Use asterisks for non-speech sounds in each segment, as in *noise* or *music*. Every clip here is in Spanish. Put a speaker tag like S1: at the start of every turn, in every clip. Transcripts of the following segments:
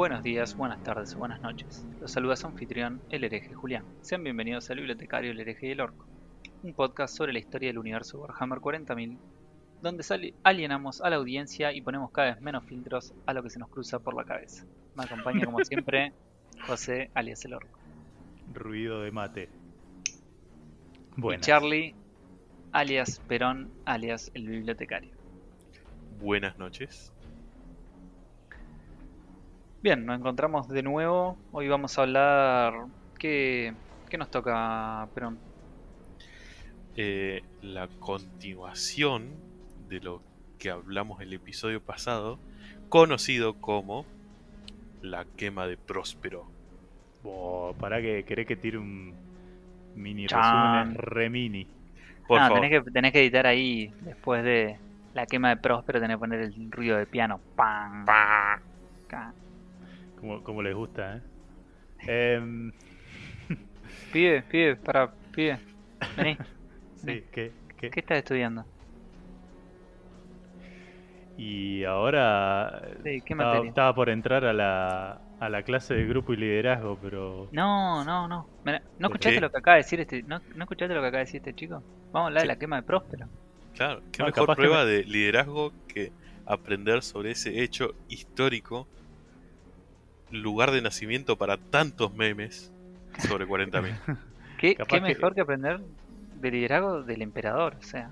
S1: Buenos días, buenas tardes o buenas noches. Los saluda su anfitrión, el hereje Julián. Sean bienvenidos al bibliotecario El hereje y el orco, un podcast sobre la historia del universo Warhammer 40.000, donde alienamos a la audiencia y ponemos cada vez menos filtros a lo que se nos cruza por la cabeza. Me acompaña como siempre *laughs* José alias el orco.
S2: Ruido de mate.
S1: Y
S2: Buenas.
S1: Charlie alias Perón alias el bibliotecario.
S3: Buenas noches.
S1: Bien, nos encontramos de nuevo. Hoy vamos a hablar... ¿Qué, qué nos toca, Perón?
S3: Eh, la continuación de lo que hablamos el episodio pasado, conocido como la quema de Próspero.
S2: Bo, pará que querés que tire un mini
S1: Chan.
S2: resumen, re mini.
S3: Por
S1: Ah,
S3: favor.
S1: tenés que, tenés que editar ahí, después de la quema de Próspero, tenés que poner el ruido de piano. ¡Pam!
S3: Pa.
S2: Como, como les gusta, ¿eh? Em, *laughs*
S1: Pibe, pibe, para, pibe. Vení. *laughs*
S2: sí, ¿qué, qué?
S1: ¿Qué estás estudiando?
S2: Y ahora
S1: Sí, ¿qué
S2: estaba,
S1: materia?
S2: estaba por entrar a la, a la clase de grupo y liderazgo, pero
S1: No, no, no. Mira, ¿No
S2: ¿Por
S1: escuchaste
S3: qué?
S1: lo que acaba de decir este, no, ¿no escuchaste lo que acaba de decir este chico? Vamos a hablar de la quema de Próspero.
S3: Claro, qué
S2: No,
S3: mejor
S2: que
S3: prueba de liderazgo que aprender sobre ese hecho histórico, lugar de nacimiento para tantos memes sobre 40.000. *laughs*
S1: ¿Qué, qué
S2: que-
S1: mejor que aprender de liderazgo del emperador? O sea,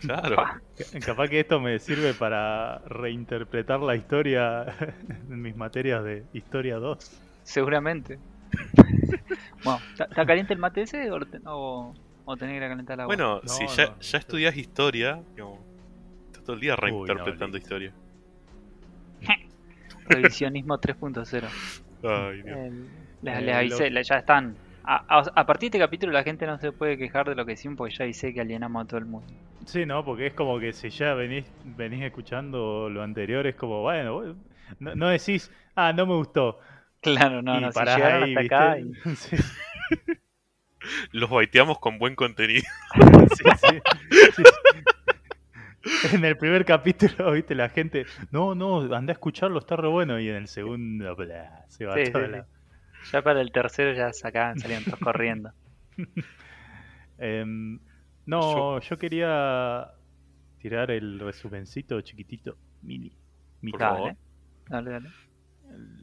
S3: Claro.
S1: pa. *laughs*
S2: capaz que esto me sirve para reinterpretar la historia *laughs* en mis materias de Historia 2.
S1: seguramente. bueno, ¿está, caliente el mate ese o, o, o tenés que ir a calentar el agua?
S3: Bueno,
S2: No,
S3: si
S2: no,
S3: ya,
S2: no.
S3: ya estudias historia, digamos, estás todo el día
S2: no,
S3: reinterpretando
S2: listo.
S3: historia.
S1: Revisionismo 3.0.
S3: Ay, Dios.
S1: El- Les,
S2: Eh,
S1: les avisé, ya están. A, a- a partir de este capítulo la gente no se puede quejar de lo que decimos porque ya avisé que alienamos a todo el mundo.
S2: Sí, no, porque es como que si ya venís, venís escuchando lo anterior, es como, bueno, vos no, no decís, ah, no me gustó.
S1: Claro, no,
S2: y
S1: no, si llegaron
S2: ahí,
S1: hasta acá y- *laughs*
S2: Sí,
S3: Los baiteamos con buen contenido. *laughs*
S2: sí, sí, sí. *laughs* En el primer capítulo, viste, la gente, no, no, anda a escucharlo, está re bueno. Y en el segundo, bla, se va
S1: Sí,
S2: toda
S1: sí,
S2: la-
S1: sí. ya para el tercero ya sacaban, salían todos corriendo. *laughs*
S2: Em, no, yo quería tirar el resumencito chiquitito, mini. mini.
S3: favor.
S1: Dale, dale, dale.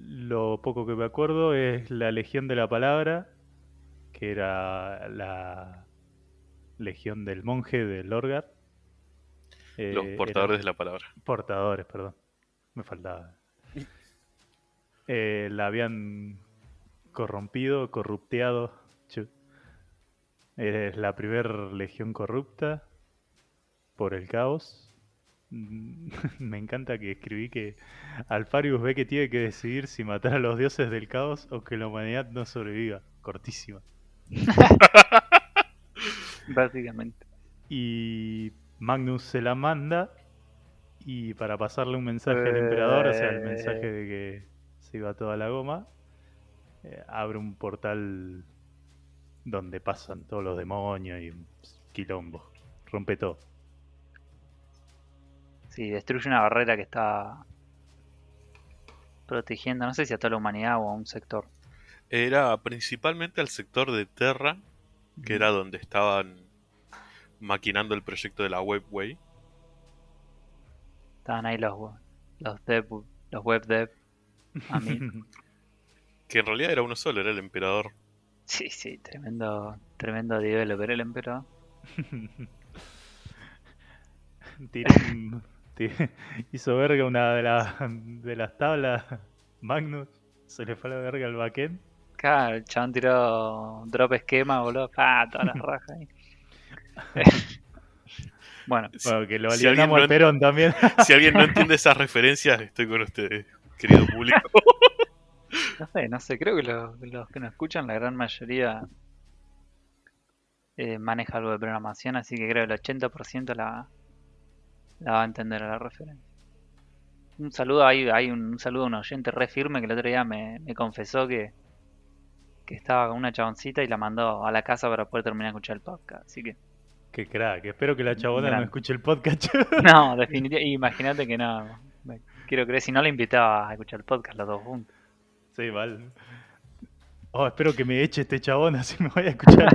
S2: Lo poco que me acuerdo es la Legión de la Palabra, que era la Legión del Monje de Lorgar. Eh,
S3: Los
S2: eran
S3: portadores de la palabra.
S2: Portadores, perdón. Me faltaba. *laughs* Eh, la habían corrompido, corrupteado. Es la primera legión corrupta por el caos. *laughs* Me encanta que escribí que Alfarius ve que tiene que decidir si matar a los dioses del caos o que la humanidad no sobreviva. Cortísima. *laughs*
S1: Básicamente.
S2: Y Magnus se la manda y para pasarle un mensaje al emperador, o sea, el mensaje de que se iba toda la goma, eh, abre un portal donde pasan todos los demonios y un quilombo. Rompe todo.
S1: Sí, destruye una barrera que está protegiendo, no sé si a toda la humanidad o a un sector.
S3: Era principalmente al sector de Terra, que era donde estaban maquinando el proyecto de la Webway.
S1: Estaban ahí los, los dev, los web dev. A mí. *laughs*
S3: Que en realidad era uno solo, era el emperador.
S1: Sí, sí, tremendo, tremendo developer el emperador. *laughs*
S2: Tiró un- *laughs* hizo verga una de, las de las tablas. Magnus se le fue a la verga al backend.
S1: Claro, el chabón tiró drop esquema, boludo. Ah, todas las rajas ahí. *laughs* bueno,
S3: Si,
S2: Bueno, que lo
S3: si alguien
S2: alienamos
S3: no
S2: al Perón también.
S3: si alguien no entiende esas referencias, estoy con ustedes, querido público. *laughs*
S1: no sé, no sé, creo que los, los que nos escuchan, la gran mayoría eh, maneja algo de programación, así que creo que el 80% la, la va a entender a la referencia. Un saludo, hay, hay un, un saludo a un oyente re firme que el otro día me, me confesó que, que estaba con una chaboncita y la mandó a la casa para poder terminar de escuchar el podcast. Así que,
S2: Qué crack. Espero que la chabona no escuche el podcast. *laughs*
S1: no, *laughs* definitivamente, imagínate que no. Quiero creer, si no la invitaba a escuchar el podcast los dos juntos.
S2: Sí, mal. Oh, espero que me eche este chabón, *laughs* así me voy a escuchar.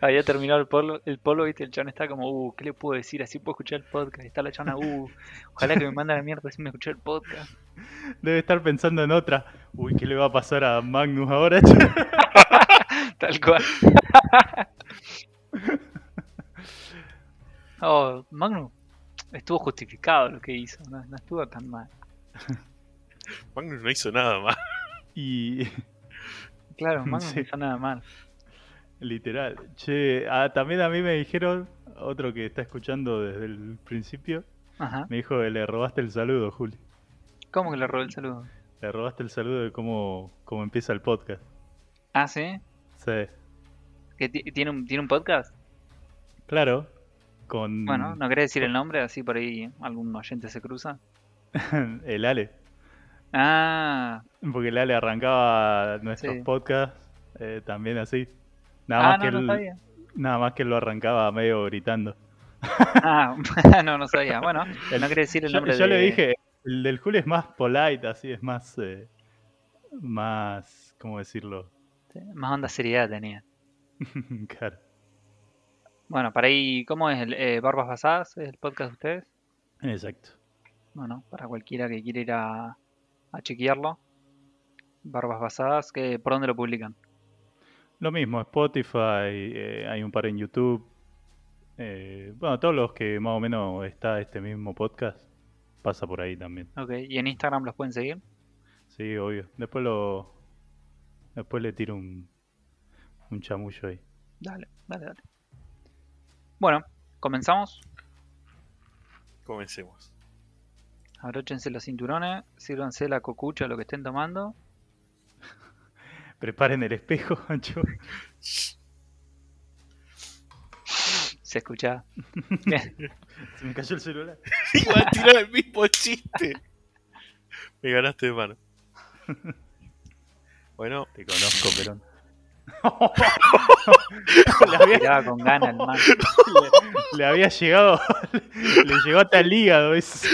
S1: Había terminado el polo, el polo, viste, el chabón está como, uh, ¿qué le puedo decir? Así puedo escuchar el podcast. Está la chabona, uh, ojalá que me mande la mierda así me escuché el podcast.
S2: Debe estar pensando en otra. Uy, ¿qué le va a pasar a Magnus ahora?
S1: Tal cual. *laughs* oh, Magnus estuvo justificado lo que hizo, no, no estuvo tan mal. *laughs*
S3: Magnus no hizo nada más.
S2: y *laughs*
S1: Claro, Magnus
S2: Sí.
S1: no hizo nada mal.
S2: literal. Che, también a mí me dijeron, otro que está escuchando desde el principio,
S1: Ajá.
S2: me dijo que le robaste el saludo, Juli.
S1: ¿Cómo que le robé el saludo?
S2: Le robaste el saludo de cómo, cómo empieza el podcast.
S1: Ah, ¿sí?
S2: Sí,
S1: ¿Que ti- tiene un, tiene un podcast?
S2: claro. Con
S1: Bueno, ¿no querés decir el nombre? Así por ahí algún oyente se cruza. *laughs*
S2: el Ale.
S1: Ah,
S2: Porque el Ale arrancaba nuestros
S1: Sí.
S2: podcasts eh, también así. Nada
S1: ah
S2: más
S1: no,
S2: que
S1: no
S2: él,
S1: sabía.
S2: nada más que él lo arrancaba medio gritando. *laughs*
S1: Ah, *laughs* no, no sabía. Bueno, no querés decir el
S2: Yo,
S1: nombre
S2: yo
S1: de...
S2: le dije, el del Juli es más polite, así, es más, eh, más, ¿cómo decirlo?
S1: Más onda seriedad tenía. *laughs*
S2: claro.
S1: Bueno, para ahí, ¿cómo es el eh, Barbas Basadas? ¿Es el podcast de ustedes?
S2: Exacto.
S1: Bueno, para cualquiera que quiera ir a, a chequearlo. Barbas Basadas, que, ¿por dónde lo publican?
S2: Lo mismo, Spotify, eh, hay un par en YouTube. Eh, bueno, todos los que más o menos está este mismo podcast, pasa por ahí también.
S1: Ok, ¿y en Instagram los pueden seguir?
S2: Sí, obvio. Después lo. Después le tiro un. Un chamullo ahí.
S1: Dale, dale, dale. Bueno, comenzamos.
S3: Comencemos.
S1: Abróchense los cinturones, sírvanse la cocucha, lo que estén tomando. *laughs*
S2: Preparen el espejo, *laughs* Ancho.
S1: Se escucha. *laughs*
S2: Se me cayó el celular.
S3: Iba a tirar el mismo chiste. Me ganaste de mano. Bueno,
S2: Te conozco, Perón. *laughs* le, había,
S1: Tiraba con ganas el man.
S2: le- *laughs* le había llegado. *laughs* Le llegó hasta el hígado eso.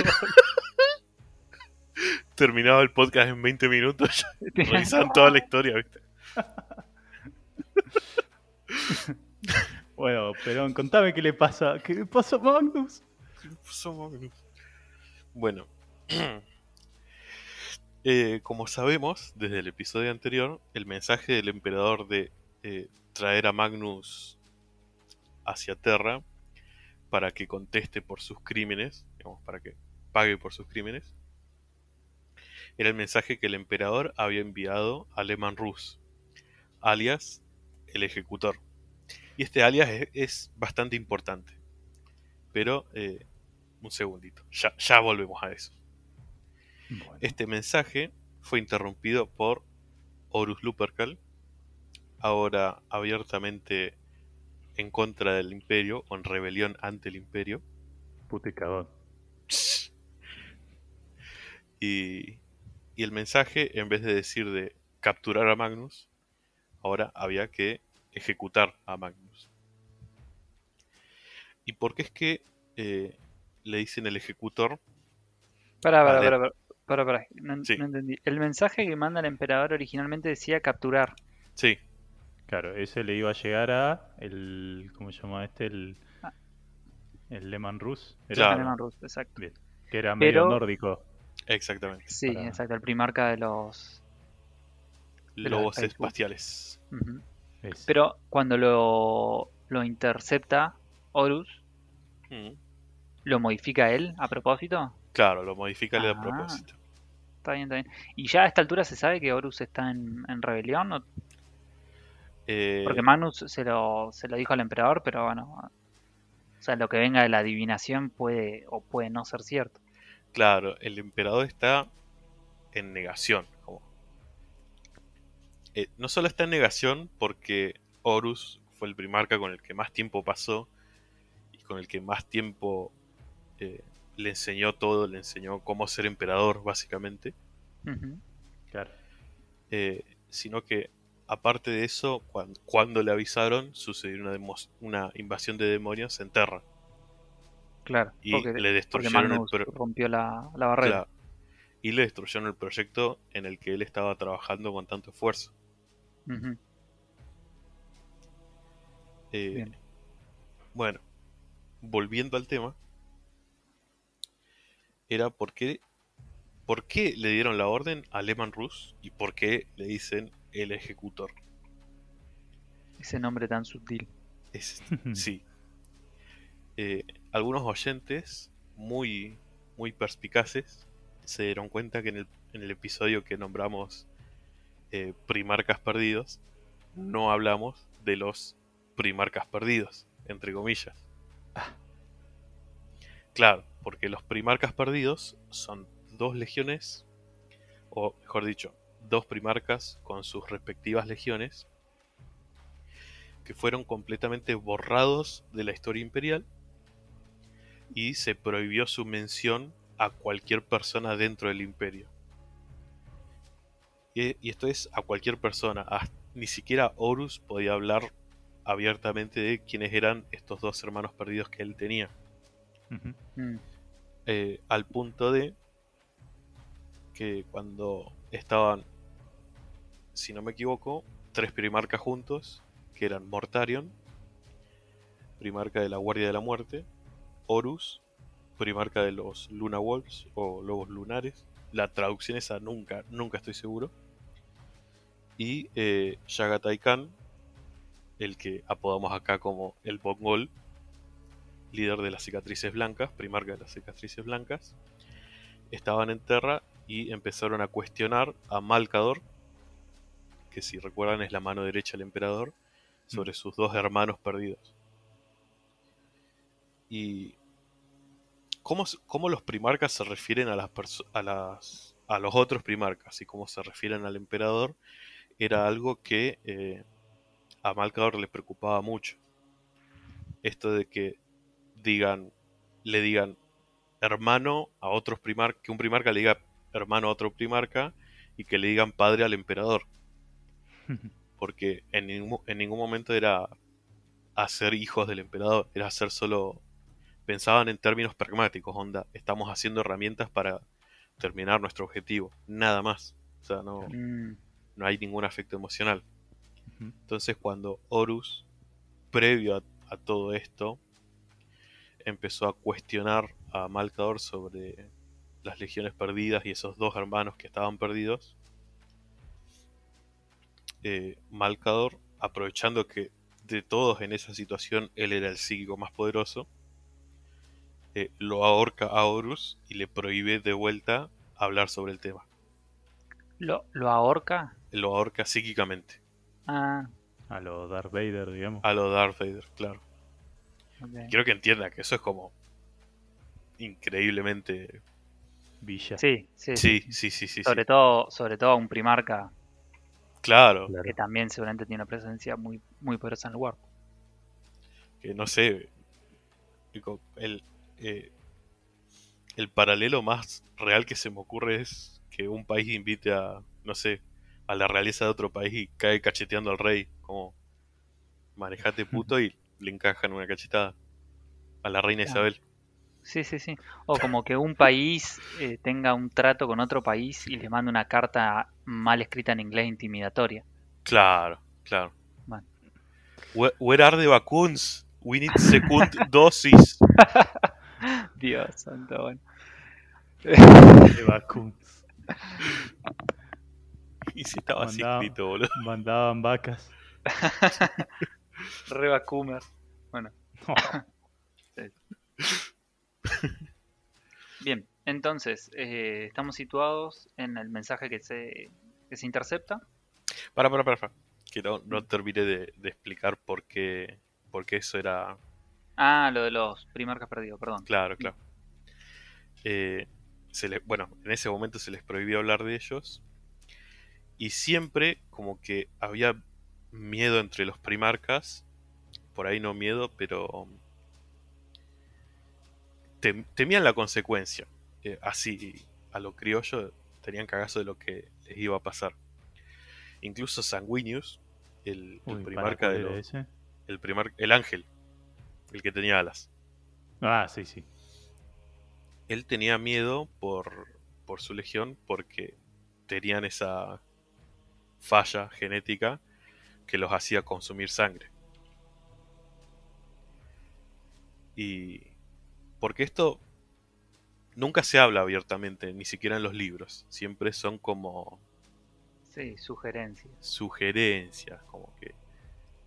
S3: terminaba el podcast en 20 minutos. Revisaban toda la historia, ¿viste?
S2: Bueno, Perón, contame qué le pasa. ¿Qué le pasa a Magnus?
S3: Bueno, *clears throat* Eh, como sabemos desde el episodio anterior, el mensaje del emperador de eh, traer a Magnus hacia Terra para que conteste por sus crímenes, digamos, para que pague por sus crímenes, era el mensaje que el emperador había enviado a Lehman Rus, alias el ejecutor. Y este alias es, bastante importante. Pero, eh, un segundito, ya volvemos a eso.
S2: Bueno,
S3: Este mensaje fue interrumpido por Horus Lupercal, ahora abiertamente en contra del imperio o en rebelión ante el imperio.
S2: puto *laughs* y.
S3: Y, el mensaje, en vez de decir de capturar a Magnus, ahora había que ejecutar a Magnus. ¿Y por qué es que eh, le dicen el ejecutor?
S1: Pará, pará,
S3: Vale.
S1: pará, pará, pará, No,
S3: Sí.
S1: no entendí. El mensaje que manda el emperador originalmente decía capturar.
S3: Sí,
S2: Claro, ese le iba a llegar a el. ¿Cómo se llama este? El.
S1: Ah.
S2: El Lehman Rus. ¿era?
S3: Claro.
S1: Alemán ruso, exacto.
S2: Bien. Que era medio
S1: Pero-
S2: nórdico.
S3: exactamente.
S1: Sí,
S2: Para-
S1: exacto, el primarca de los... los
S3: Lobos
S1: Facebook.
S3: espaciales.
S2: Ese.
S1: Pero cuando lo, lo intercepta Horus,
S3: Mm.
S1: ¿lo modifica él a propósito?
S3: Claro, lo modifica a
S1: Ah.
S3: propósito.
S1: Está bien, está bien. ¿Y ya a esta altura se sabe que Horus está en, en rebelión? ¿O-
S3: Eh,
S1: Porque Magnus se lo, se lo dijo al emperador, pero bueno... O sea, lo que venga de la adivinación puede o puede no ser cierto.
S3: Claro, el emperador está en negación. como- Eh, no solo está en negación porque Horus fue el primarca con el que más tiempo pasó y con el que más tiempo eh, le enseñó todo, le enseñó cómo ser emperador básicamente.
S2: Claro.
S3: eh, sino que aparte de eso, cuan- cuando, le avisaron, sucedió una, invasión de demonios en Terra
S1: Claro,
S3: y
S1: porque,
S3: le destruyeron el
S1: rompió la, la barrera.
S3: Claro. y le destruyeron el proyecto en el que él estaba trabajando con tanto esfuerzo. Eh,
S1: Bien.
S3: Bueno, volviendo al tema, era por qué, por qué le dieron la orden a Lehman Rus y por qué le dicen el ejecutor.
S1: Ese nombre tan sutil.
S3: Es, *laughs* sí. Eh, algunos oyentes muy, muy perspicaces se dieron cuenta que en el, en el episodio que nombramos eh, Primarcas Perdidos, no hablamos de los Primarcas Perdidos, entre comillas. Claro, porque los Primarcas Perdidos son dos legiones, o mejor dicho, dos primarcas con sus respectivas legiones, que fueron completamente borrados de la historia imperial y se prohibió su mención a cualquier persona dentro del imperio. Y, y esto es a cualquier persona, a- ni siquiera Horus podía hablar abiertamente de quiénes eran estos dos hermanos perdidos que él tenía eh, al punto de que cuando estaban, si no me equivoco, tres primarcas juntos, que eran Mortarion, primarca de la Guardia de la Muerte, Horus, primarca de los Luna Wolves o Lobos Lunares, la traducción esa nunca, nunca estoy seguro, y eh, Khan, el que apodamos acá como el Mongol, líder de las cicatrices blancas, primarca de las cicatrices blancas, estaban en Terra y empezaron a cuestionar a Malcador, que si recuerdan es la mano derecha del emperador, sobre sus dos hermanos perdidos. Y cómo, cómo los primarcas se refieren a las, a las a los otros primarcas y cómo se refieren al emperador era algo que eh, a Malcador le preocupaba mucho. Esto de que digan, le digan hermano a otros primarcas, que un primarca le diga hermano a otro primarca y que le digan padre al emperador. *laughs* Porque en ningún, en ningún momento era hacer hijos del emperador, era hacer solo... Pensaban en términos pragmáticos, onda, estamos haciendo herramientas para terminar nuestro objetivo, nada más. O sea, no,
S1: mm,
S3: no hay ningún afecto emocional. Entonces cuando Horus, previo a, a todo esto, empezó a cuestionar a Malcador sobre las legiones perdidas y esos dos hermanos que estaban perdidos, eh, Malcador, aprovechando que de todos en esa situación él era el psíquico más poderoso, eh, lo ahorca a Horus y le prohíbe de vuelta hablar sobre el tema.
S1: ¿Lo, ¿Lo ahorca?
S3: Lo ahorca psíquicamente.
S1: Ah,
S2: A lo Darth Vader, digamos.
S3: A lo Darth Vader, claro.
S1: Ok.
S3: Quiero que entienda que eso es como increíblemente.
S2: Villa.
S1: Sí, sí,
S3: Sí, sí, sí, sí.
S1: Sobre
S3: sí.
S1: todo, sobre todo un primarca
S3: Claro,
S2: Claro.
S1: que también seguramente tiene una presencia muy, muy poderosa en el lugar.
S3: que no sé. digo, El, eh, el paralelo más real que se me ocurre es que un país invite a, no sé, a la realeza de otro país y cae cacheteando al rey. Como, manejate puto y le encajan una cachetada a la reina
S1: Claro.
S3: Isabel.
S1: Sí, sí, sí. O como que un país eh, tenga un trato con otro país y le mande una carta mal escrita en inglés intimidatoria.
S3: Claro, claro.
S1: Bueno.
S3: Where, where are the vacunes? We need *laughs* second dosis. *laughs*
S1: Dios santo, bueno.
S2: De vacunas. *laughs*
S3: Y si estaba así escrito, boludo.
S2: Mandaban vacas.
S1: Reba Coomer. Bueno. *laughs* Bien, entonces, eh, estamos situados en el mensaje que se, que se intercepta.
S3: Para, para, para, para. Que no, no terminé de, de explicar por qué, por qué eso era.
S1: Ah, lo de los primarcas perdidos, perdón.
S3: Claro, claro. Eh, se le- bueno, en ese momento se les prohibió hablar de ellos. Y siempre, como que había miedo entre los primarcas. Por ahí no miedo, pero. tem- temían la consecuencia. Eh, así, a lo criollo, tenían cagazo de lo que les iba a pasar. Incluso Sanguinius, el, el
S2: Uy,
S3: primarca
S2: ¿para
S3: de los.
S2: ese?
S3: El, primar, el ángel, el que tenía alas.
S2: Ah, sí, sí.
S3: Él tenía miedo por, por su legión porque tenían esa falla genética que los hacía consumir sangre. Y porque esto nunca se habla abiertamente, ni siquiera en los libros. Siempre son como
S1: Sí, sugerencias.
S3: sugerencias, como que,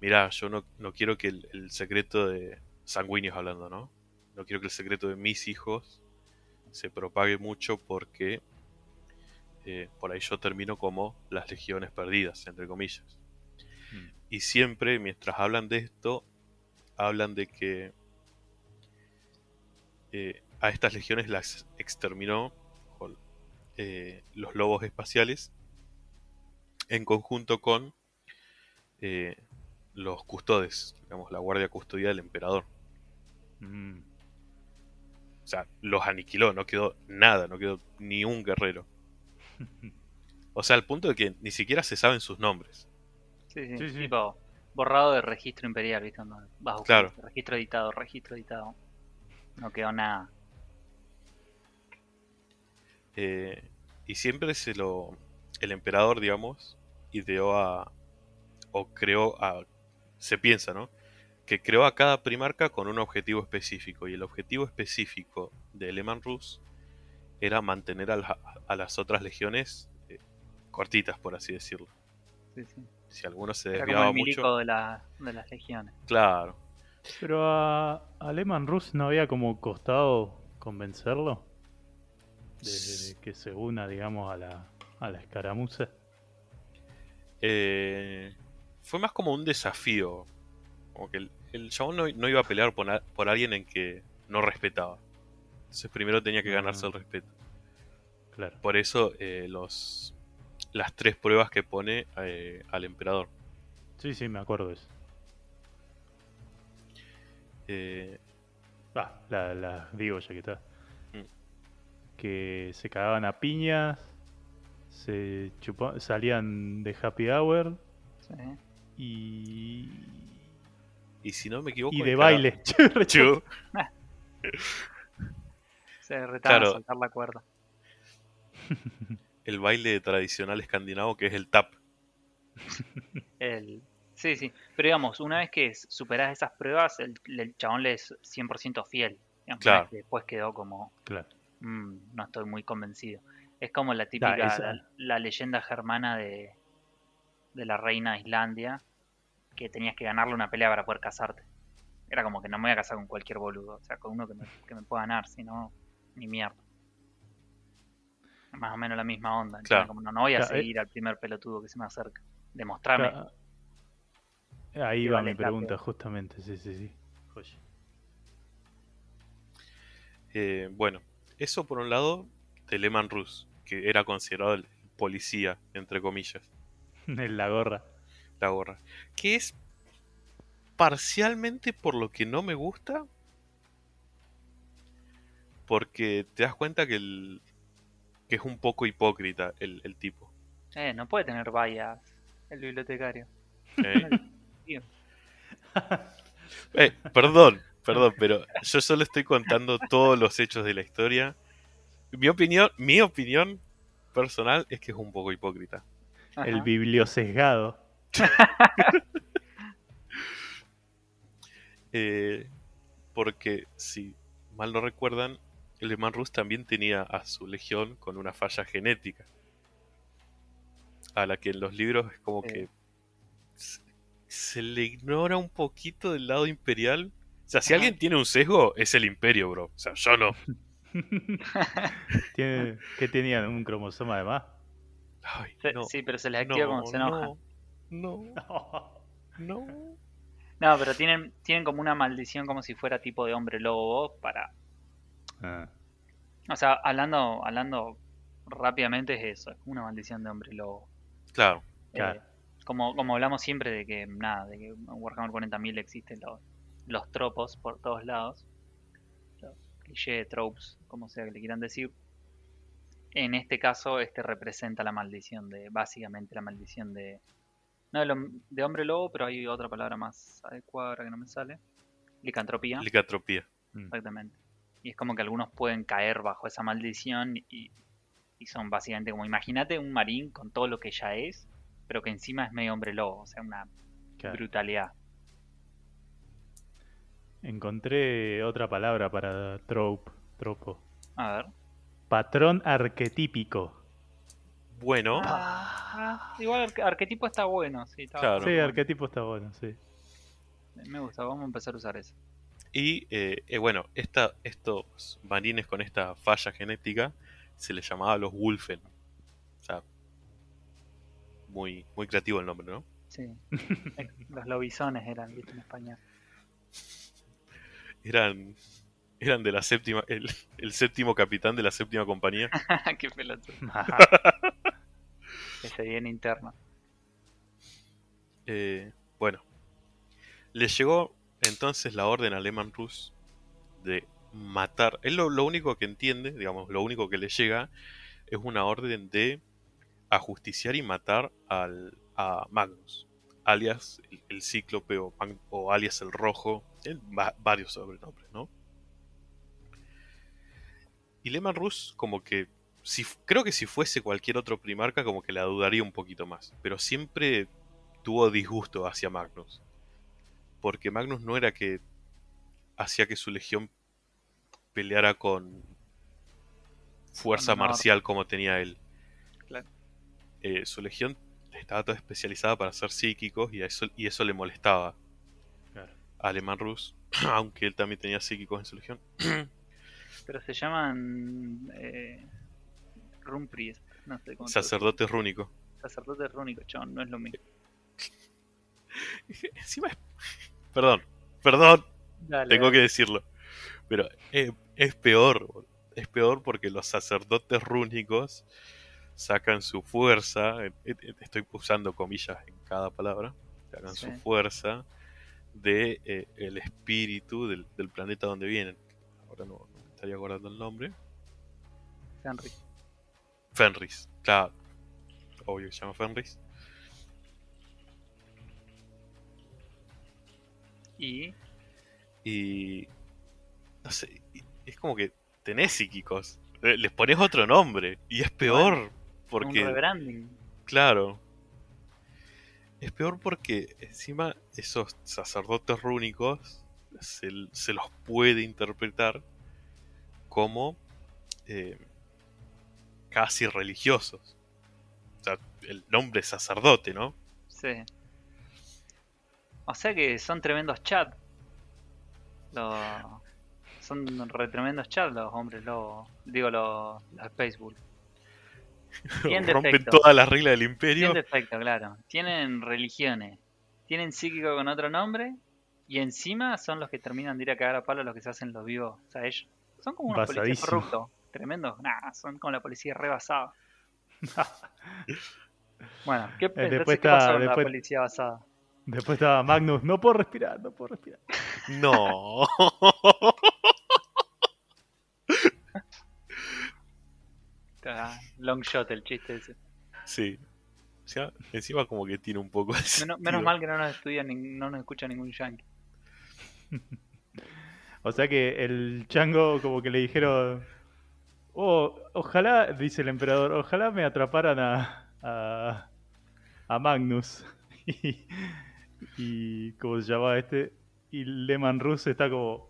S3: mirá, yo no, no quiero que el, el secreto de sanguíneos hablando, ¿no? No quiero que el secreto de mis hijos se propague mucho porque eh, por ahí yo termino como las legiones perdidas, entre comillas. Y siempre, mientras hablan de esto, hablan de que eh, a estas legiones las exterminó eh, los lobos espaciales en conjunto con eh, los custodes, digamos, la guardia custodia del emperador.
S2: Mm.
S3: O sea, los aniquiló, no quedó nada, no quedó ni un guerrero. *laughs* O sea, al punto de que ni siquiera se saben sus nombres.
S1: Sí, sí,
S2: Sí, sí.
S1: Tipo, borrado de registro imperial, ¿viste? Buscar
S3: Claro.
S1: Registro editado, registro editado. No quedó nada.
S3: Eh, y siempre se lo. El emperador, digamos, ideó a. O creó a. Se piensa, ¿no? Que creó a cada primarca con un objetivo específico. Y el objetivo específico de Lehman Rus era mantener a, la- a las otras legiones eh, cortitas, por así decirlo.
S1: Sí, sí.
S3: Si alguno se
S1: Era como
S3: desviaba
S1: el milico
S3: mucho.
S1: de, la, de las legiones.
S3: Claro.
S2: Pero a, a Lehman Rus no había como costado convencerlo de, de que se una, digamos, a la, a la escaramuza.
S3: Eh, fue más como un desafío. Como que el, el chabón no, no iba a pelear por, a- por alguien en que no respetaba. Entonces primero tenía que ganarse
S2: Ah.
S3: el respeto.
S2: Claro.
S3: Por eso eh, los las tres pruebas que pone eh, al emperador.
S2: Sí, sí, me acuerdo de eso.
S3: Eh,
S2: Ah, la, la digo ya que está.
S3: Mm.
S2: Que se cagaban a piñas, se chupa- salían de happy hour
S1: Sí.
S2: y,
S3: y si no me equivoco...
S2: y de baile. *laughs*
S3: Chu. *laughs*
S1: Se retaban
S3: Claro.
S1: a saltar la cuerda. *laughs*
S3: el baile tradicional escandinavo que es el tap. *laughs*
S1: El... Sí, sí. Pero digamos, una vez que superás esas pruebas, el, el chabón le es 100% fiel. Digamos,
S3: Claro.
S1: después quedó como,
S2: Claro.
S1: "Mm, no estoy muy convencido. Es como la típica,
S2: esa-
S1: la, la leyenda germana de, de la reina de Islandia, que tenías que ganarle una pelea para poder casarte. Era como que no me voy a casar con cualquier boludo, o sea, con uno que me, que me pueda ganar, si no, ni mierda. Más o menos la misma onda. Como no, no voy a
S2: Claro, eh.
S1: seguir al primer pelotudo que se me acerca. Demostrame.
S2: Ahí va
S1: vale
S2: mi pregunta, justamente, sí, sí, sí. Joya.
S3: Eh, bueno, eso por un lado de Lehman Rus, que era considerado el policía, entre comillas.
S2: En *laughs* la gorra.
S3: la gorra. Que es parcialmente por lo que no me gusta. Porque te das cuenta que, el, que es un poco hipócrita el, el tipo.
S1: Eh, no puede tener vallas el bibliotecario.
S3: ¿eh? *laughs* Eh, perdón, perdón, pero yo solo estoy contando todos los hechos de la historia. Mi opinión, mi opinión personal es que es un poco hipócrita.
S2: El bibliosesgado. *laughs*
S3: Eh, porque, si mal no recuerdan, el Eman Rus también tenía a su legión con una falla genética. A la que en los libros es como que se, se le ignora un poquito del lado imperial. O sea, si alguien tiene un sesgo, es el imperio, bro. O sea, yo no. *laughs* *laughs*
S2: Tiene- ¿Qué tenían? ¿Un cromosoma de más?
S3: Ay, no.
S1: Sí, pero se les activa cuando se enojan.
S3: no, no, *laughs* no.
S1: No, pero tienen, tienen como una maldición como si fuera tipo de hombre lobo para...
S2: Ah,
S1: O sea, hablando, hablando rápidamente es eso, es una maldición de hombre lobo.
S3: Claro,
S2: Claro.
S1: Eh, como, como hablamos siempre de que nada, de que en Warhammer 40.000 existen los, los tropos por todos lados. Los clichés, tropes, como sea que le quieran decir. En este caso, este representa la maldición de, básicamente la maldición de, no de, lo- de hombre lobo, pero hay otra palabra más adecuada ahora que no me sale. Licantropía.
S3: licatropía.
S2: mm.
S1: Y es como que algunos pueden caer bajo esa maldición y Y son básicamente como, imagínate un marín con todo lo que ya es, pero que encima es medio hombre lobo, o sea, una
S2: Claro.
S1: brutalidad.
S2: Encontré otra palabra para trope, tropo.
S1: A ver.
S2: Patrón arquetípico.
S3: Bueno,
S1: Ah, igual arque- arquetipo está bueno, sí, está
S3: Claro.
S2: Sí, arquetipo está bueno, sí.
S1: Me gusta, vamos a empezar a usar eso.
S3: Y eh, eh, bueno, esta, estos marines con esta falla genética se les llamaba los Wolfen. O sea, muy, muy creativo el nombre, ¿no?
S1: Sí. *laughs* Los lobisones eran, viste, en español.
S3: Eran, eran de la séptima, el, el séptimo capitán de la séptima compañía. *laughs*
S1: Qué pelotudo. *laughs* Que se viene interno.
S3: Eh, bueno, le llegó entonces la orden a Lehman Rus de matar. Él lo, único que entiende, digamos, lo único que le llega es una orden de ajusticiar y matar al, a Magnus, alias el, Cíclope o alias el Rojo, él, va- varios sobrenombres, ¿no? Y Lehman Rus como que si, creo que si fuese cualquier otro primarca como que la dudaría un poquito más, pero siempre tuvo disgusto hacia Magnus. Porque Magnus no era que hacía que su legión peleara con fuerza marcial como tenía él.
S1: Claro.
S3: Eh, su legión estaba toda especializada para ser psíquicos y, eso, y eso le molestaba
S2: Claro.
S3: a Alemán Rus, *clears throat* aunque él también tenía psíquicos en su legión. *clears throat*
S1: Pero se llaman. Eh, Rumpriest. No sé cómo
S3: Sacerdote rúnico.
S1: Sacerdote rúnico, chabón, no es lo mismo. *laughs*
S3: Encima es... Perdón, perdón,
S1: Dale,
S3: tengo
S1: dale.
S3: que decirlo. Pero eh, es peor. Es peor porque los sacerdotes rúnicos sacan su fuerza. Estoy usando comillas en cada palabra. Sacan su fuerza de eh, el espíritu del, del planeta donde vienen. Ahora no, no me estaría acordando el nombre.
S1: Henry.
S3: Fenris, claro. Obvio que se llama Fenris.
S1: Y.
S3: Y. No sé. Es como que tenés psíquicos. Les pones otro nombre. Y es peor.
S1: Un
S3: Porque.
S1: rebranding.
S3: Claro. Es peor porque encima esos sacerdotes rúnicos se, se los puede interpretar como eh, casi religiosos. O sea, el nombre es sacerdote, ¿no?
S1: Sí. O sea que son tremendos chats. Los... Son re tremendos chats los hombres lobos. Digo, los, los Space Bull.
S3: Rompen
S1: defecto.
S3: todas las reglas del imperio.
S1: Tienen defecto, claro. Tienen religiones. Tienen psíquico con otro nombre. Y encima son los que terminan de ir a cagar a palo los que se hacen los vivos. O sea, ellos son como unos policías corruptos. Tremendos. Nah, son como la policía rebasada. *laughs* *laughs* bueno, ¿qué,
S2: Eh,
S1: entonces,
S2: después
S1: ¿qué
S2: está-
S1: pasó con
S2: después-
S1: la policía basada?
S2: Después estaba Magnus, no puedo respirar, no puedo respirar.
S3: No. *laughs*
S1: Long shot el chiste ese.
S3: sí. O sea, encima como que tiene un poco de
S1: Menos, menos mal que no nos estudia, ni- no nos escucha ningún yankee. *laughs*
S2: O sea que el chango como que le dijeron, oh, ojalá, dice el emperador, ojalá me atraparan a, a, a Magnus. *laughs* Y, ¿cómo se llamaba este? Y Lehman Rus está como,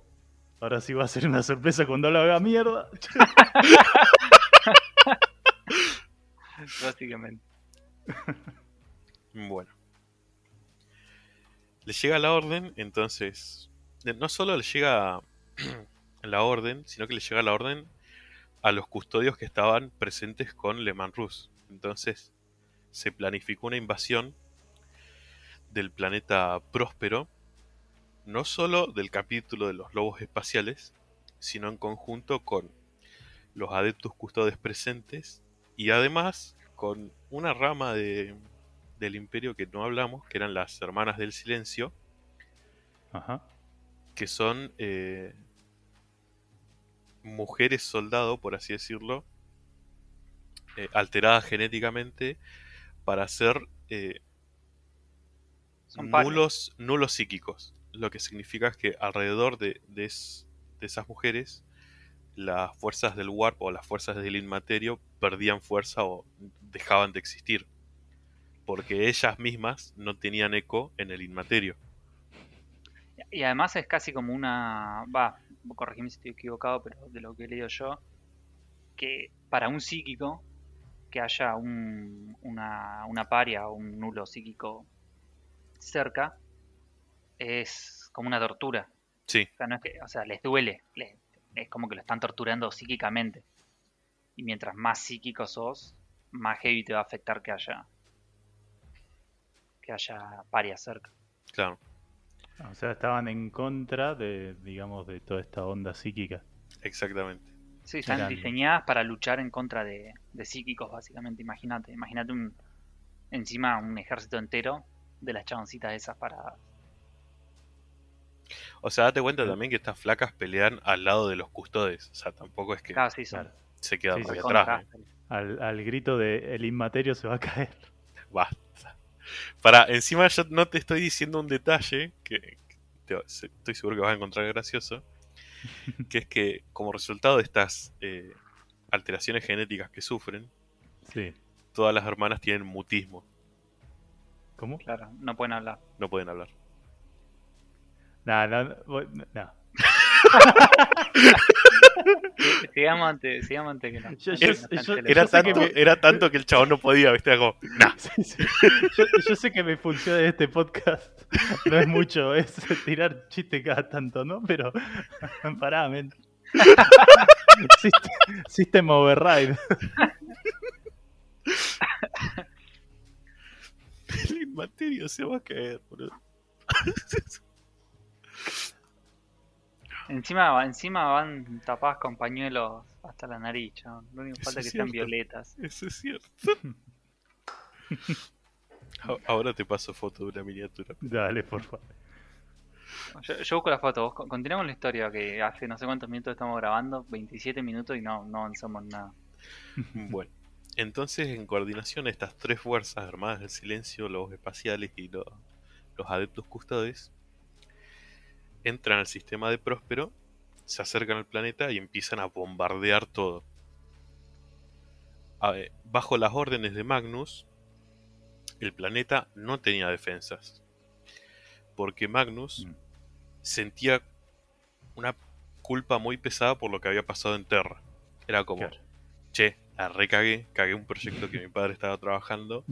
S2: ahora sí va a ser una sorpresa cuando lo haga mierda. *laughs*
S1: Básicamente.
S3: Bueno. Le llega la orden, entonces... eh, No solo le llega *clears throat* la orden, sino que le llega la orden a los custodios que estaban presentes con Le Mans Rus. Entonces se planificó una invasión del planeta Próspero, no solo del capítulo de los lobos espaciales, sino en conjunto con los adeptos custodios presentes y además con una rama de, del imperio que no hablamos, que eran las hermanas del silencio,
S2: Ajá.
S3: que son eh, mujeres soldado, por así decirlo, eh, alteradas genéticamente para ser eh,
S1: Son
S3: nulos, nulos psíquicos. Lo que significa es que alrededor de, de es- de esas mujeres las fuerzas del Warp o las fuerzas del Inmaterio perdían fuerza o dejaban de existir. Porque ellas mismas no tenían eco en el Inmaterio.
S1: Y además es casi como una. Va, corregime si estoy equivocado, pero de lo que he leído yo, que para un psíquico, que haya un, una, una paria o un nulo psíquico cerca, es como una tortura.
S3: Sí,
S1: O sea, no es que, o sea, les duele, les- es como que lo están torturando psíquicamente. Y mientras más psíquico sos, más heavy te va a afectar que haya que haya parias cerca.
S3: claro.
S2: O sea, estaban en contra de, digamos, de toda esta onda psíquica.
S3: Exactamente.
S1: Sí, están
S2: Eran-
S1: diseñadas para luchar en contra de, de psíquicos, básicamente. Imagínate, imagínate un encima un ejército entero de las chaboncitas esas para.
S3: O sea, date cuenta también que estas flacas pelean al lado de los custodes. O sea, tampoco es que
S1: Claro, sí, son
S2: Claro.
S3: se quedan
S2: Sí,
S3: atrás. ¿eh?
S2: Al, al grito de el inmaterio se va a caer.
S3: Basta. Para, encima yo no te estoy diciendo un detalle que, que te- se- estoy seguro que vas a encontrar gracioso, *laughs* que es que como resultado de estas eh, alteraciones genéticas que sufren,
S2: Sí.
S3: todas las hermanas tienen mutismo,
S2: ¿Cómo?
S1: Claro, no pueden hablar.
S3: no pueden hablar.
S2: Nah, nah, voy- nah. *laughs*
S1: Sigamos antes, sigamos antes que no.
S2: Yo- yo- yo-.
S3: Era tanto,
S2: me-
S3: era tanto que el chabón no podía, ¿viste? Como, nah. *laughs*
S2: Sí, sí. Yo, yo sé que mi función en este podcast no es mucho, es tirar chiste cada tanto, ¿no? Pero *laughs* pará, men. System, system override.
S3: El inmaterio se va a caer, boludo.
S1: Encima, encima van tapadas con pañuelos hasta la nariz. Lo único que falta es que sean violetas.
S3: Eso es cierto. *laughs* Ahora te paso foto de una miniatura.
S2: Dale, por favor.
S1: Yo, yo busco la foto, vos con- continuamos la historia que hace no sé cuántos minutos estamos grabando, 27 minutos y no, no avanzamos nada.
S3: Bueno, entonces en coordinación estas tres fuerzas armadas del silencio, los espaciales y los, los adeptos custodes, entran al sistema de Próspero, se acercan al planeta y empiezan a bombardear todo. A ver, bajo las órdenes de Magnus, el planeta no tenía defensas. Porque Magnus
S2: Mm.
S3: sentía una culpa muy pesada por lo que había pasado en Terra. Era como,
S2: Claro.
S3: che, la recagué, cagué un proyecto que mi padre estaba trabajando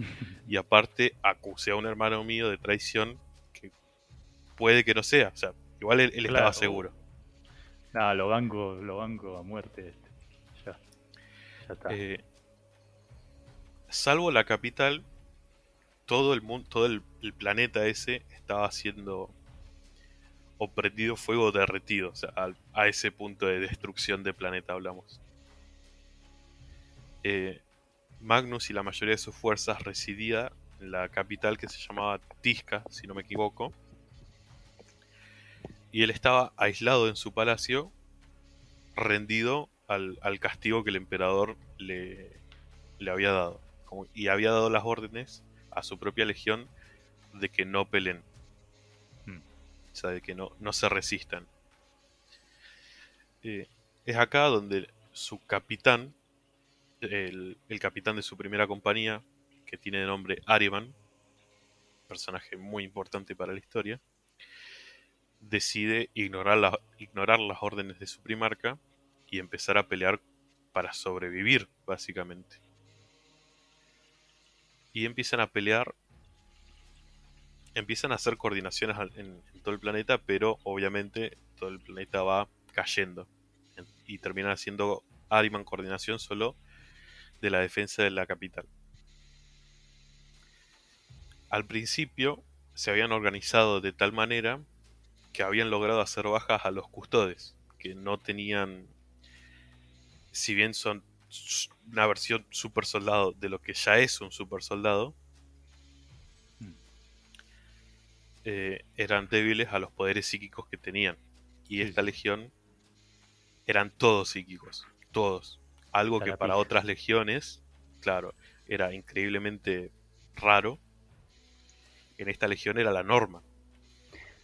S3: y aparte acusé a un hermano mío de traición que puede que no sea, o sea, igual él, él estaba seguro.
S2: No, lo banco, lo banco a muerte. Este. Ya. Ya está.
S3: Eh, salvo la capital, todo el mundo, todo el, el planeta ese estaba siendo o prendido fuego o derretido, o sea, al- a, ese punto de destrucción del planeta hablamos. Eh, Magnus y la mayoría de sus fuerzas residía en la capital que se llamaba Tisca, si no me equivoco. Y él estaba aislado en su palacio, rendido al, castigo que el emperador le, había dado. Y había dado las órdenes a su propia legión de que no peleen.
S2: Mm.
S3: O sea, de que no, no se resistan. Eh, es acá donde su capitán, el, capitán de su primera compañía, que tiene de nombre Ariman, personaje muy importante para la historia, decide ignorar, la- ignorar las órdenes de su primarca y empezar a pelear para sobrevivir, básicamente. Y empiezan a pelear, empiezan a hacer coordinaciones en, en todo el planeta, pero obviamente todo el planeta va cayendo. En- Y terminan haciendo Ariman coordinación solo de la defensa de la capital. Al principio se habían organizado de tal manera que habían logrado hacer bajas a los custodes, que no tenían, si bien son una versión super soldado de lo que ya es un super soldado, eh, eran débiles a los poderes psíquicos que tenían. Y
S2: Sí,
S3: esta legión eran todos psíquicos, todos. Algo que para otras legiones, claro, era increíblemente raro. En esta legión era la norma.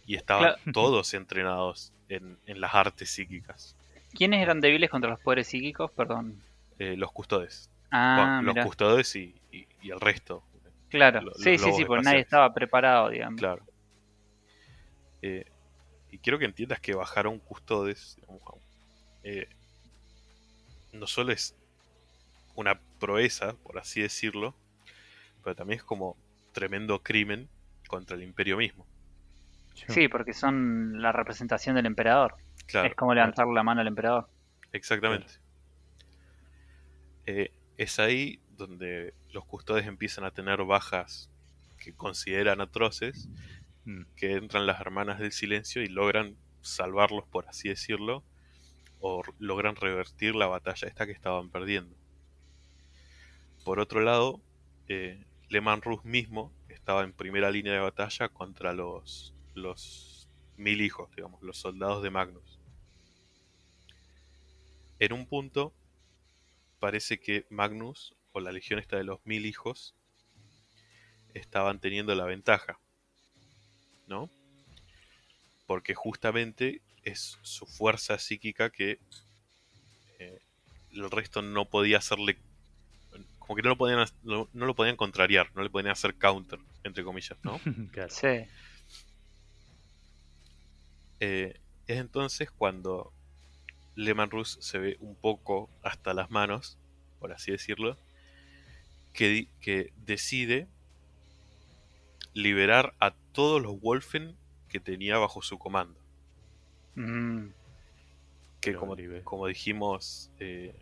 S3: Y estaban
S1: Claro. *laughs*
S3: todos entrenados en, en las artes psíquicas.
S1: ¿Quiénes eran débiles contra los poderes psíquicos? Perdón.
S3: Eh, los custodes.
S1: Ah,
S3: Bueno, los custodes y, y- y el resto.
S1: Claro. sí,
S3: los
S1: sí, sí, porque nadie estaba preparado, digamos.
S3: Claro. Eh, y quiero que entiendas que bajar a un custodes eh, no solo es una proeza, por así decirlo, pero también es como tremendo crimen contra el imperio mismo.
S1: Sí, porque son la representación del emperador.
S3: Claro,
S1: es como levantar la mano al emperador.
S3: exactamente. Eh, es ahí donde los custodes empiezan a tener bajas que consideran atroces,
S2: Mm.
S3: que entran las hermanas del silencio y logran salvarlos, por así decirlo, o logran revertir la batalla esta que estaban perdiendo. Por otro lado, eh, Rus mismo estaba en primera línea de batalla contra los, los mil hijos, digamos, los soldados de Magnus. En un punto, parece que Magnus, o la legión esta de los mil hijos, estaban teniendo la ventaja. ¿No? Porque justamente es su fuerza psíquica que eh, el resto no podía hacerle. Como que no lo podían no, no lo podían contrariar, no le podían hacer counter, entre comillas, ¿no? *laughs*
S2: Claro.
S1: Sí.
S3: Eh, es entonces cuando Lehman Rus se ve un poco hasta las manos, por así decirlo, que, que decide liberar a todos los Wolfen que tenía bajo su comando.
S1: Mm,
S3: Que como, como dijimos eh,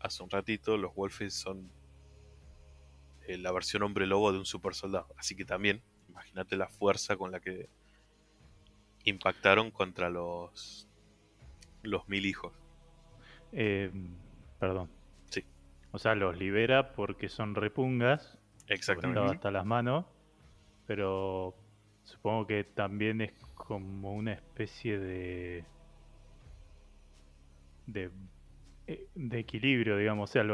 S3: hace un ratito, los Wolfen son eh, la versión hombre lobo de un super soldado. Así que también, imagínate la fuerza con la que impactaron contra los, los mil hijos.
S2: Eh, perdón.
S3: Sí.
S2: O sea, los libera porque son repungas.
S3: Exactamente.
S2: Hasta las manos. Pero supongo que también es como una especie de. de. eh, de equilibrio, digamos. O sea,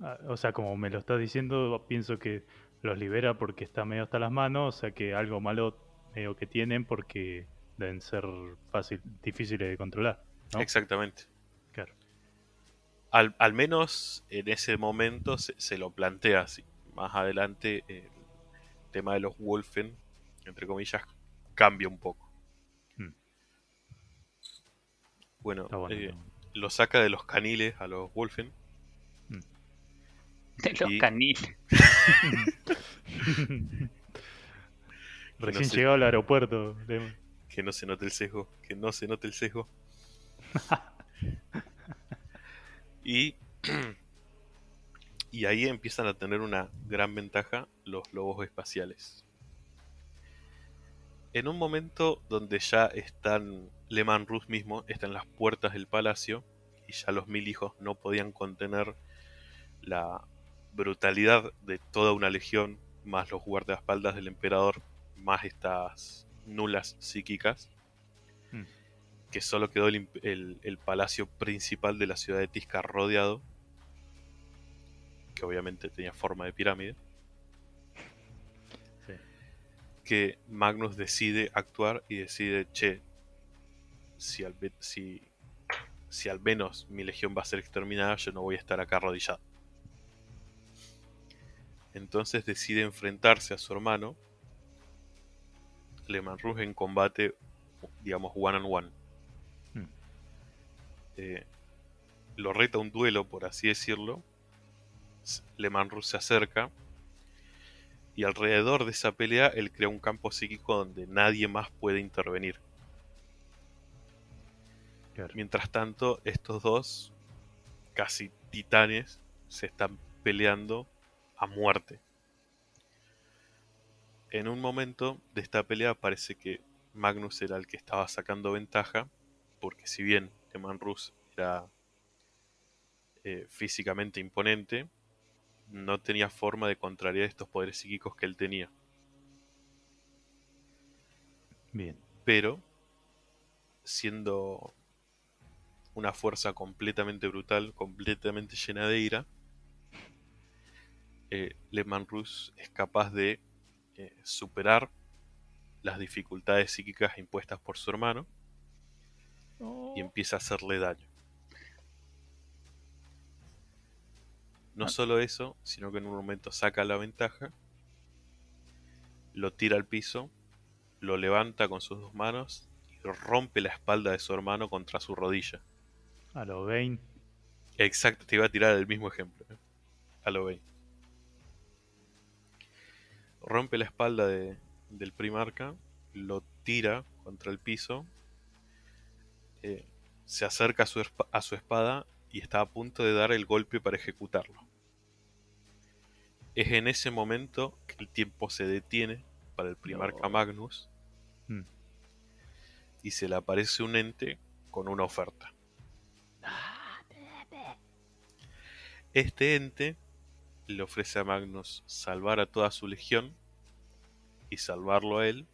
S2: ah, o sea, como me lo estás diciendo, pienso que los libera porque está medio hasta las manos. O sea, que algo malo medio que tienen porque deben ser fácil, difíciles de controlar. ¿no?
S3: Exactamente.
S2: Claro.
S3: Al, al menos en ese momento se, se lo plantea así. Más adelante el tema de los Wolfen, entre comillas, cambia un poco.
S2: Hmm.
S3: Bueno,
S2: Está bueno.
S3: eh, lo saca de los caniles a los Wolfen. *laughs*
S1: de los
S3: Y-
S1: caniles. *laughs*
S2: Recién llegado al aeropuerto. de-
S3: Que no se note el sesgo, que no se note el sesgo. *laughs* y, *clears throat* y ahí empiezan a tener una gran ventaja los lobos espaciales. En un momento donde ya están, Lehman Rus mismo está en las puertas del palacio y ya los mil hijos no podían contener la brutalidad de toda una legión, más los guardaespaldas del emperador, más estas nulas psíquicas,
S2: Mm.
S3: que solo quedó el, imp- el- el palacio principal de la ciudad de Tisca rodeado, que obviamente tenía forma de pirámide, que Magnus decide actuar y decide, che, si al, si, si al menos mi legión va a ser exterminada, yo no voy a estar acá arrodillado. Entonces decide enfrentarse a su hermano, Leman Rus, en combate, digamos, one on one.
S2: Hmm.
S3: Eh, lo reta un duelo, por así decirlo. Leman Rus se acerca. Y alrededor de esa pelea, él crea un campo psíquico donde nadie más puede intervenir.
S2: Claro.
S3: Mientras tanto, estos dos, casi titanes, se están peleando a muerte. En un momento de esta pelea parece que Magnus era el que estaba sacando ventaja, porque si bien Eman Rus era eh, físicamente imponente, no tenía forma de contrariar estos poderes psíquicos que él tenía.
S2: Bien.
S3: pero siendo una fuerza completamente brutal, completamente llena de ira, eh, Lehman Rus es capaz de eh, superar las dificultades psíquicas impuestas por su hermano y empieza a hacerle daño. No solo eso, sino que en un momento saca la ventaja, lo tira al piso, lo levanta con sus dos manos y rompe la espalda de su hermano contra su rodilla.
S2: A lo 20.
S3: Exacto, te iba a tirar el mismo ejemplo. ¿eh? A lo 20. Rompe la espalda de- del primarca, lo tira contra el piso, eh, se acerca a su, a su espada y está a punto de dar el golpe para ejecutarlo. Es en ese momento que el tiempo se detiene para el primarca
S2: No.
S3: Magnus
S2: Mm.
S3: y se le aparece un ente con una oferta. Este ente le ofrece a Magnus salvar a toda su legión y salvarlo a él,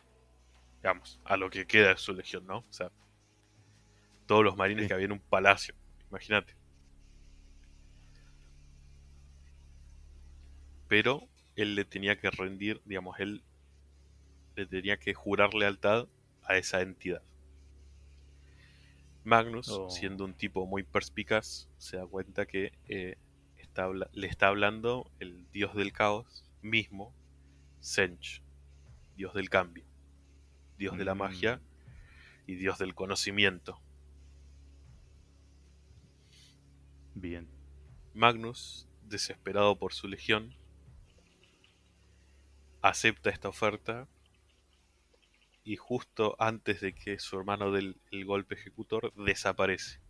S3: digamos, a lo que queda de su legión, ¿no? O sea, todos los marines
S2: Sí.
S3: que había en un palacio, imagínate. Pero él le tenía que rendir, digamos, él le tenía que jurar lealtad a esa entidad. Magnus,
S2: Oh.
S3: siendo un tipo muy perspicaz, se da cuenta que eh, está le está hablando el dios del caos mismo, Sench, dios del cambio, dios de la
S2: Mm.
S3: magia y dios del conocimiento.
S2: Bien.
S3: Magnus, desesperado por su legión, acepta esta oferta y justo antes de que su hermano dé el, el golpe ejecutor desaparece.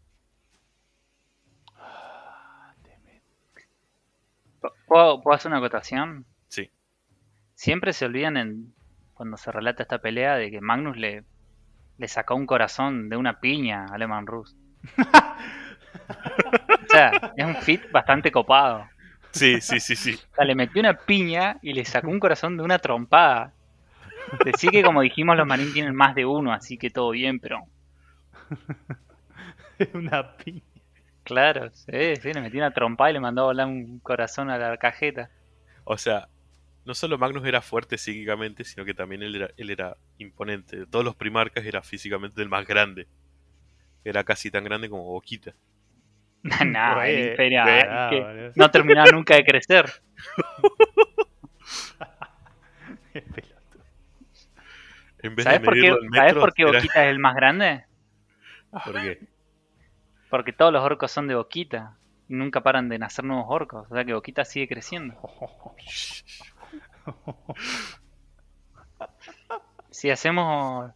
S2: Ah,
S1: ¿Puedo, puedo hacer una acotación?
S3: Sí.
S1: Siempre se olvidan en, cuando se relata esta pelea de que Magnus le, le sacó un corazón de una piña a Aleman Rus. *laughs* o sea, es un fit bastante copado.
S3: Sí, sí, sí, sí.
S1: O sea, le metió una piña y le sacó un corazón de una trompada. Decir que como dijimos los marines tienen más de uno, así que todo bien, pero *laughs*
S2: una piña.
S1: claro, sí, sí, le metió una trompada y le mandó a volar un corazón a la cajeta.
S3: O sea, no solo Magnus era fuerte psíquicamente, sino que también él era, él era imponente. De todos los primarcas era físicamente el más grande. Era casi tan grande como Boquita. *laughs*
S1: nah, el imperial,
S2: re-
S1: es que no terminaba nunca de crecer. *laughs*
S3: En vez
S1: ¿Sabes
S3: de
S1: por qué,
S3: medirlo en
S1: ¿sabes
S3: metros,
S1: por qué
S3: era-
S1: Boquita es el más grande?
S2: ¿Por qué?
S1: Porque todos los orcos son de Boquita. Y nunca paran de nacer nuevos orcos. O sea que Boquita sigue creciendo. *laughs* Si hacemos.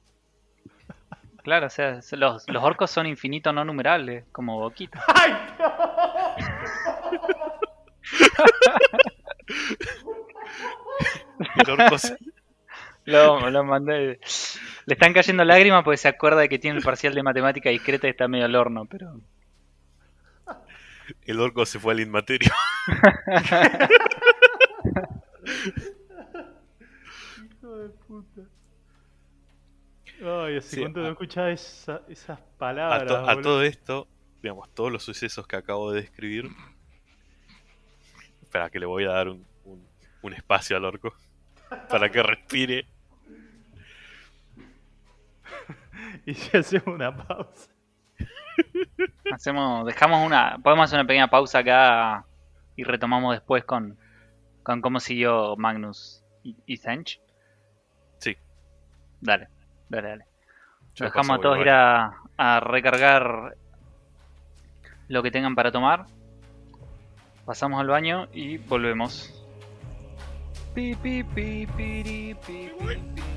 S1: Claro, o sea, los, los orcos son infinitos no numerables, como Boquita. *laughs*
S2: ¡Ay,
S3: el orco se-
S1: Lo, lo mandé. Le están cayendo lágrimas porque se acuerda de que tiene el parcial de matemática discreta y está medio al horno, pero.
S3: el orco se fue al inmaterio. *laughs*
S2: hijo de puta! Ay, hace
S3: Sí,
S2: cuánto no
S3: a-
S2: escuchaba esa- esas
S3: A,
S2: palabras.
S3: to- a todo esto, digamos, todos los sucesos que acabo de describir. Espera, que le voy a dar un, un- un espacio al orco. Para que respire. *laughs*
S2: Y si hacemos una pausa. *laughs*
S1: Hacemos, dejamos una, podemos hacer una pequeña pausa acá y retomamos después con, con cómo siguió Magnus y, y Zench.
S3: Sí.
S1: Dale, dale, dale.
S3: Yo
S1: Dejamos
S3: paso
S1: a todos ir a, a recargar lo que tengan para tomar. Pasamos al baño y volvemos. Pi, pi, pi, piri, pi, pi, pi, pi, pi,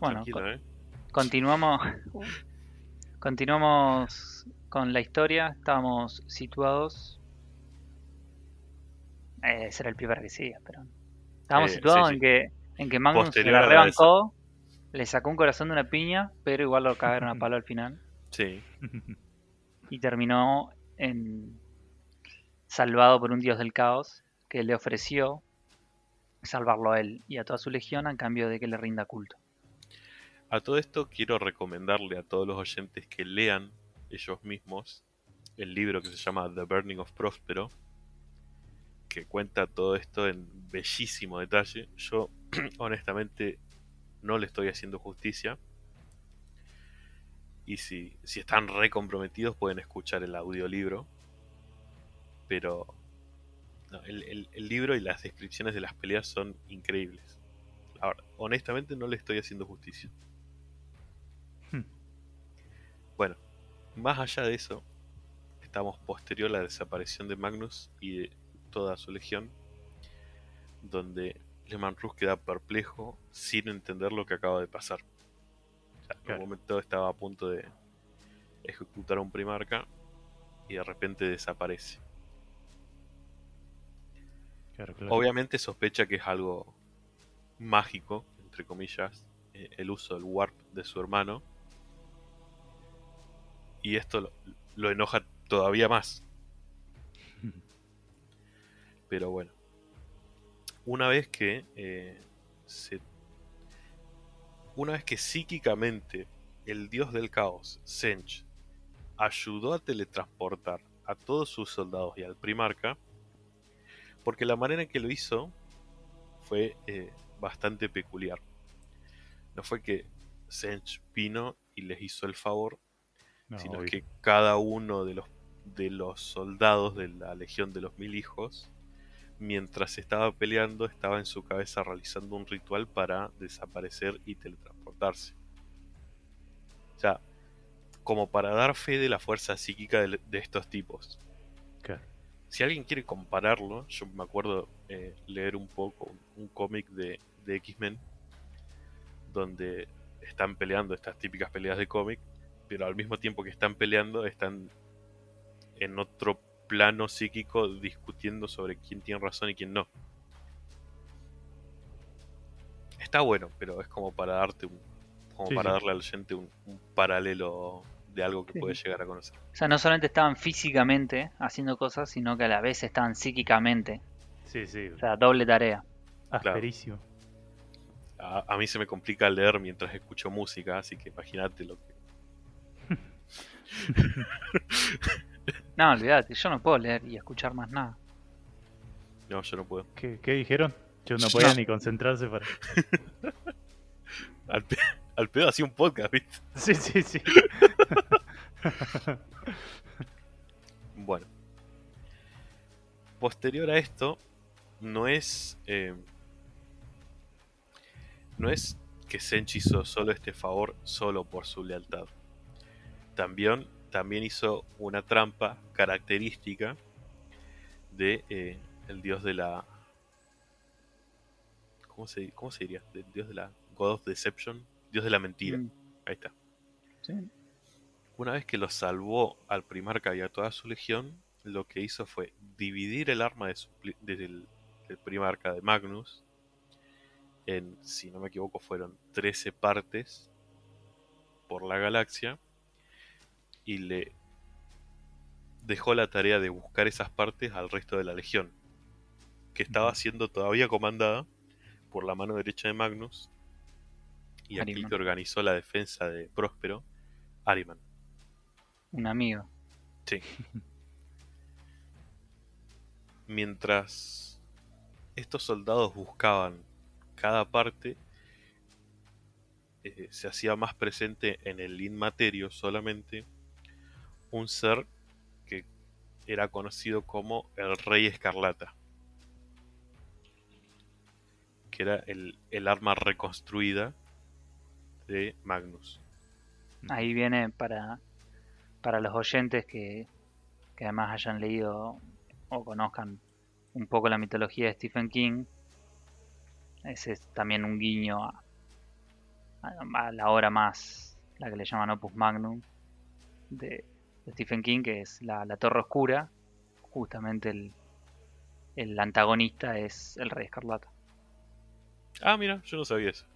S3: Bueno,
S1: Bueno,
S3: tranquilo,
S1: con-
S3: ¿eh?
S1: Continuamos. Continuamos con la historia. Estábamos situados. Eh, ese era el primer que sigue, pero. Estábamos
S3: Eh,
S1: situados
S3: sí,
S1: en
S3: sí.
S1: que en que Magnus se la rebancó, le sacó un corazón de una piña, pero igual lo cagaron a palo al final.
S3: Sí.
S1: Y terminó en salvado por un dios del caos que le ofreció salvarlo a él y a toda su legión a cambio de que le rinda culto.
S3: A todo esto quiero recomendarle a todos los oyentes que lean ellos mismos el libro que se llama The Burning of Prospero, que cuenta todo esto en bellísimo detalle. Yo *clears throat* honestamente no le estoy haciendo justicia. Y si, si están re comprometidos pueden escuchar el audiolibro. Pero el, el- el libro y las descripciones de las peleas son increíbles. Ahora, honestamente no le estoy haciendo justicia. Bueno, más allá de eso, estamos posterior a la desaparición de Magnus y de toda su legión, donde Lehman Rus queda perplejo sin entender lo que acaba de pasar. O sea, en
S2: Claro.
S3: un momento estaba a punto de ejecutar a un primarca y de repente desaparece.
S2: Claro, claro.
S3: Obviamente sospecha que es algo mágico, entre comillas, eh, el uso del warp de su hermano. Y esto lo, enoja todavía más. *laughs* Pero bueno. Una vez que eh, se. Una vez que psíquicamente el dios del caos, Sench, ayudó a teletransportar a todos sus soldados y al primarca, porque la manera en que lo hizo fue eh, bastante peculiar. No fue que Sench vino y les hizo el favor,
S2: No,
S3: sino
S2: obvio.
S3: que cada uno de los, de los soldados de la Legión de los Mil Hijos, mientras estaba peleando, estaba en su cabeza realizando un ritual para desaparecer y teletransportarse. O sea, como para dar fe de la fuerza psíquica de, de estos tipos.
S2: Claro.
S3: Si alguien quiere compararlo, yo me acuerdo eh, leer un poco un cómic de, de X-Men donde están peleando estas típicas peleas de cómic, pero al mismo tiempo que están peleando están en otro plano psíquico discutiendo sobre quién tiene razón y quién no. Está bueno, pero es como para darte un, como
S2: Sí,
S3: para
S2: sí.
S3: darle al oyente un, un paralelo de algo que
S1: Sí,
S3: puede llegar a conocer.
S1: O sea, no solamente estaban físicamente haciendo cosas, sino que a la vez estaban psíquicamente.
S2: Sí, sí.
S1: O sea, doble tarea.
S2: Asperísimo.
S3: A, a mí se me complica leer mientras escucho música, así que imagínate lo que. *laughs*
S1: No, olvídate, yo no puedo leer y escuchar más nada.
S3: No, yo no puedo.
S2: ¿Qué, qué dijeron? Yo no *laughs* podía
S1: No.
S2: ni concentrarse para. *laughs*
S3: Al, pe- al pedo hacía un podcast, ¿viste?
S2: Sí, sí, sí.
S3: Bueno. Posterior a esto, no es. eh, no es que Senchi hizo solo este favor solo por su lealtad. También, también hizo una trampa característica de eh, el dios de la. ¿Cómo se, ¿Cómo se diría? Del dios de la God of Deception. Dios de la mentira.
S1: Mm,
S3: Ahí está.
S1: sí.
S3: Una vez que lo salvó al primarca y a toda su legión, lo que hizo fue dividir el arma de su del primarca de Magnus en, si no me equivoco, fueron 13 partes por la galaxia y le dejó la tarea de buscar esas partes al resto de la legión, que estaba siendo todavía comandada por la mano derecha de Magnus y aquel
S1: Ahriman.
S3: que organizó la defensa de Próspero, Ariman.
S1: Un amigo.
S3: Sí. Mientras estos soldados buscaban cada parte, eh, se hacía más presente en el inmaterio solamente un ser que era conocido como el Rey Escarlata, que era el, el arma reconstruida de Magnus.
S1: Ahí viene para, para los oyentes que, que además hayan leído o conozcan un poco la mitología de Stephen King. Ese es también un guiño a, a la obra más, la que le llaman Opus Magnum de, de Stephen King, que es la, la Torre Oscura. Justamente el, el antagonista es el Rey Escarlata.
S3: Ah, mira, yo no sabía eso.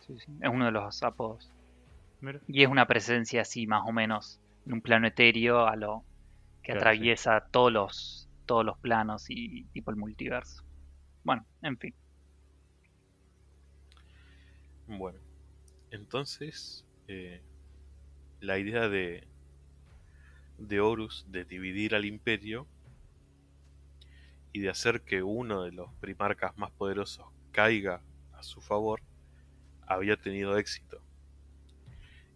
S1: Sí, sí, Es uno de los apodos.
S2: Mira.
S1: Y es una presencia así, más o menos, en un plano etéreo, a lo que
S2: Claro,
S1: atraviesa todos los todos los planos y tipo el multiverso. Bueno, en fin.
S3: Bueno, entonces eh, la idea de, de Horus de dividir al imperio y de hacer que uno de los primarcas más poderosos caiga a su favor había tenido éxito.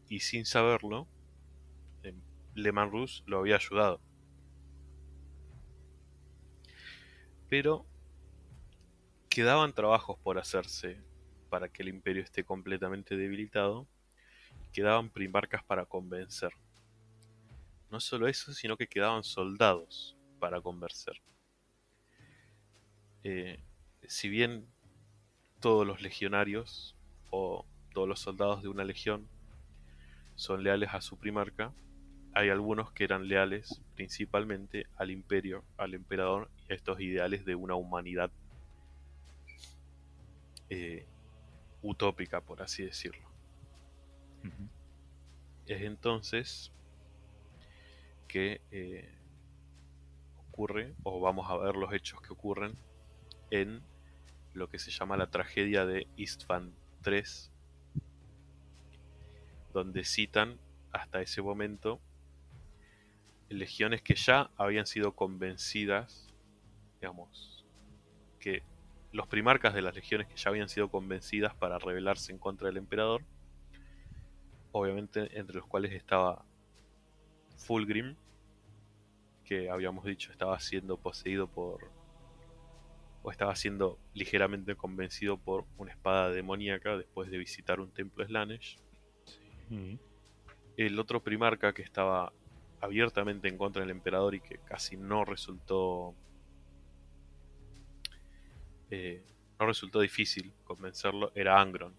S3: Y sin saberlo, eh, Leman Rus lo había ayudado. Pero quedaban trabajos por hacerse para que el imperio esté completamente debilitado, quedaban primarcas para convencer. No solo eso, sino que quedaban soldados para convencer. Eh, si bien todos los legionarios o todos los soldados de una legión son leales a su primarca, hay algunos que eran leales principalmente al imperio, al emperador y a estos ideales de una humanidad eh, utópica, por así decirlo. Es entonces que eh, ocurre, o vamos a ver los hechos que ocurren en lo que se llama la tragedia de Istvan III, donde citan hasta ese momento legiones que ya habían sido convencidas, digamos, que los primarcas de las legiones que ya habían sido convencidas para rebelarse en contra del emperador, obviamente entre los cuales estaba Fulgrim, que habíamos dicho estaba siendo poseído por o estaba siendo ligeramente convencido por una espada demoníaca después de visitar un templo Slanesh.
S2: Sí.
S3: El otro primarca que estaba abiertamente en contra del emperador y que casi no resultó eh, no resultó difícil convencerlo era Angron.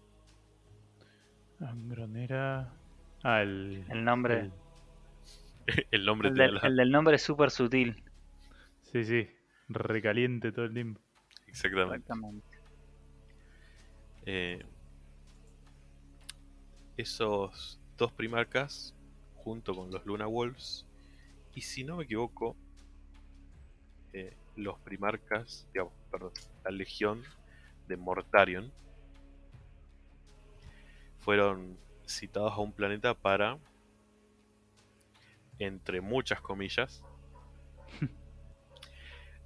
S2: Angron era. Ah, el.
S1: El nombre.
S2: el- *laughs*
S3: el nombre
S1: El del,
S3: la-
S1: el del nombre es súper sutil.
S2: Sí, sí. Recaliente todo el tiempo.
S3: Exactamente.
S1: Exactamente.
S3: Eh, esos dos primarcas, junto con los Luna Wolves, y si no me equivoco, eh, los primarcas, digamos, perdón, la legión de Mortarion, fueron citados a un planeta para, entre muchas comillas,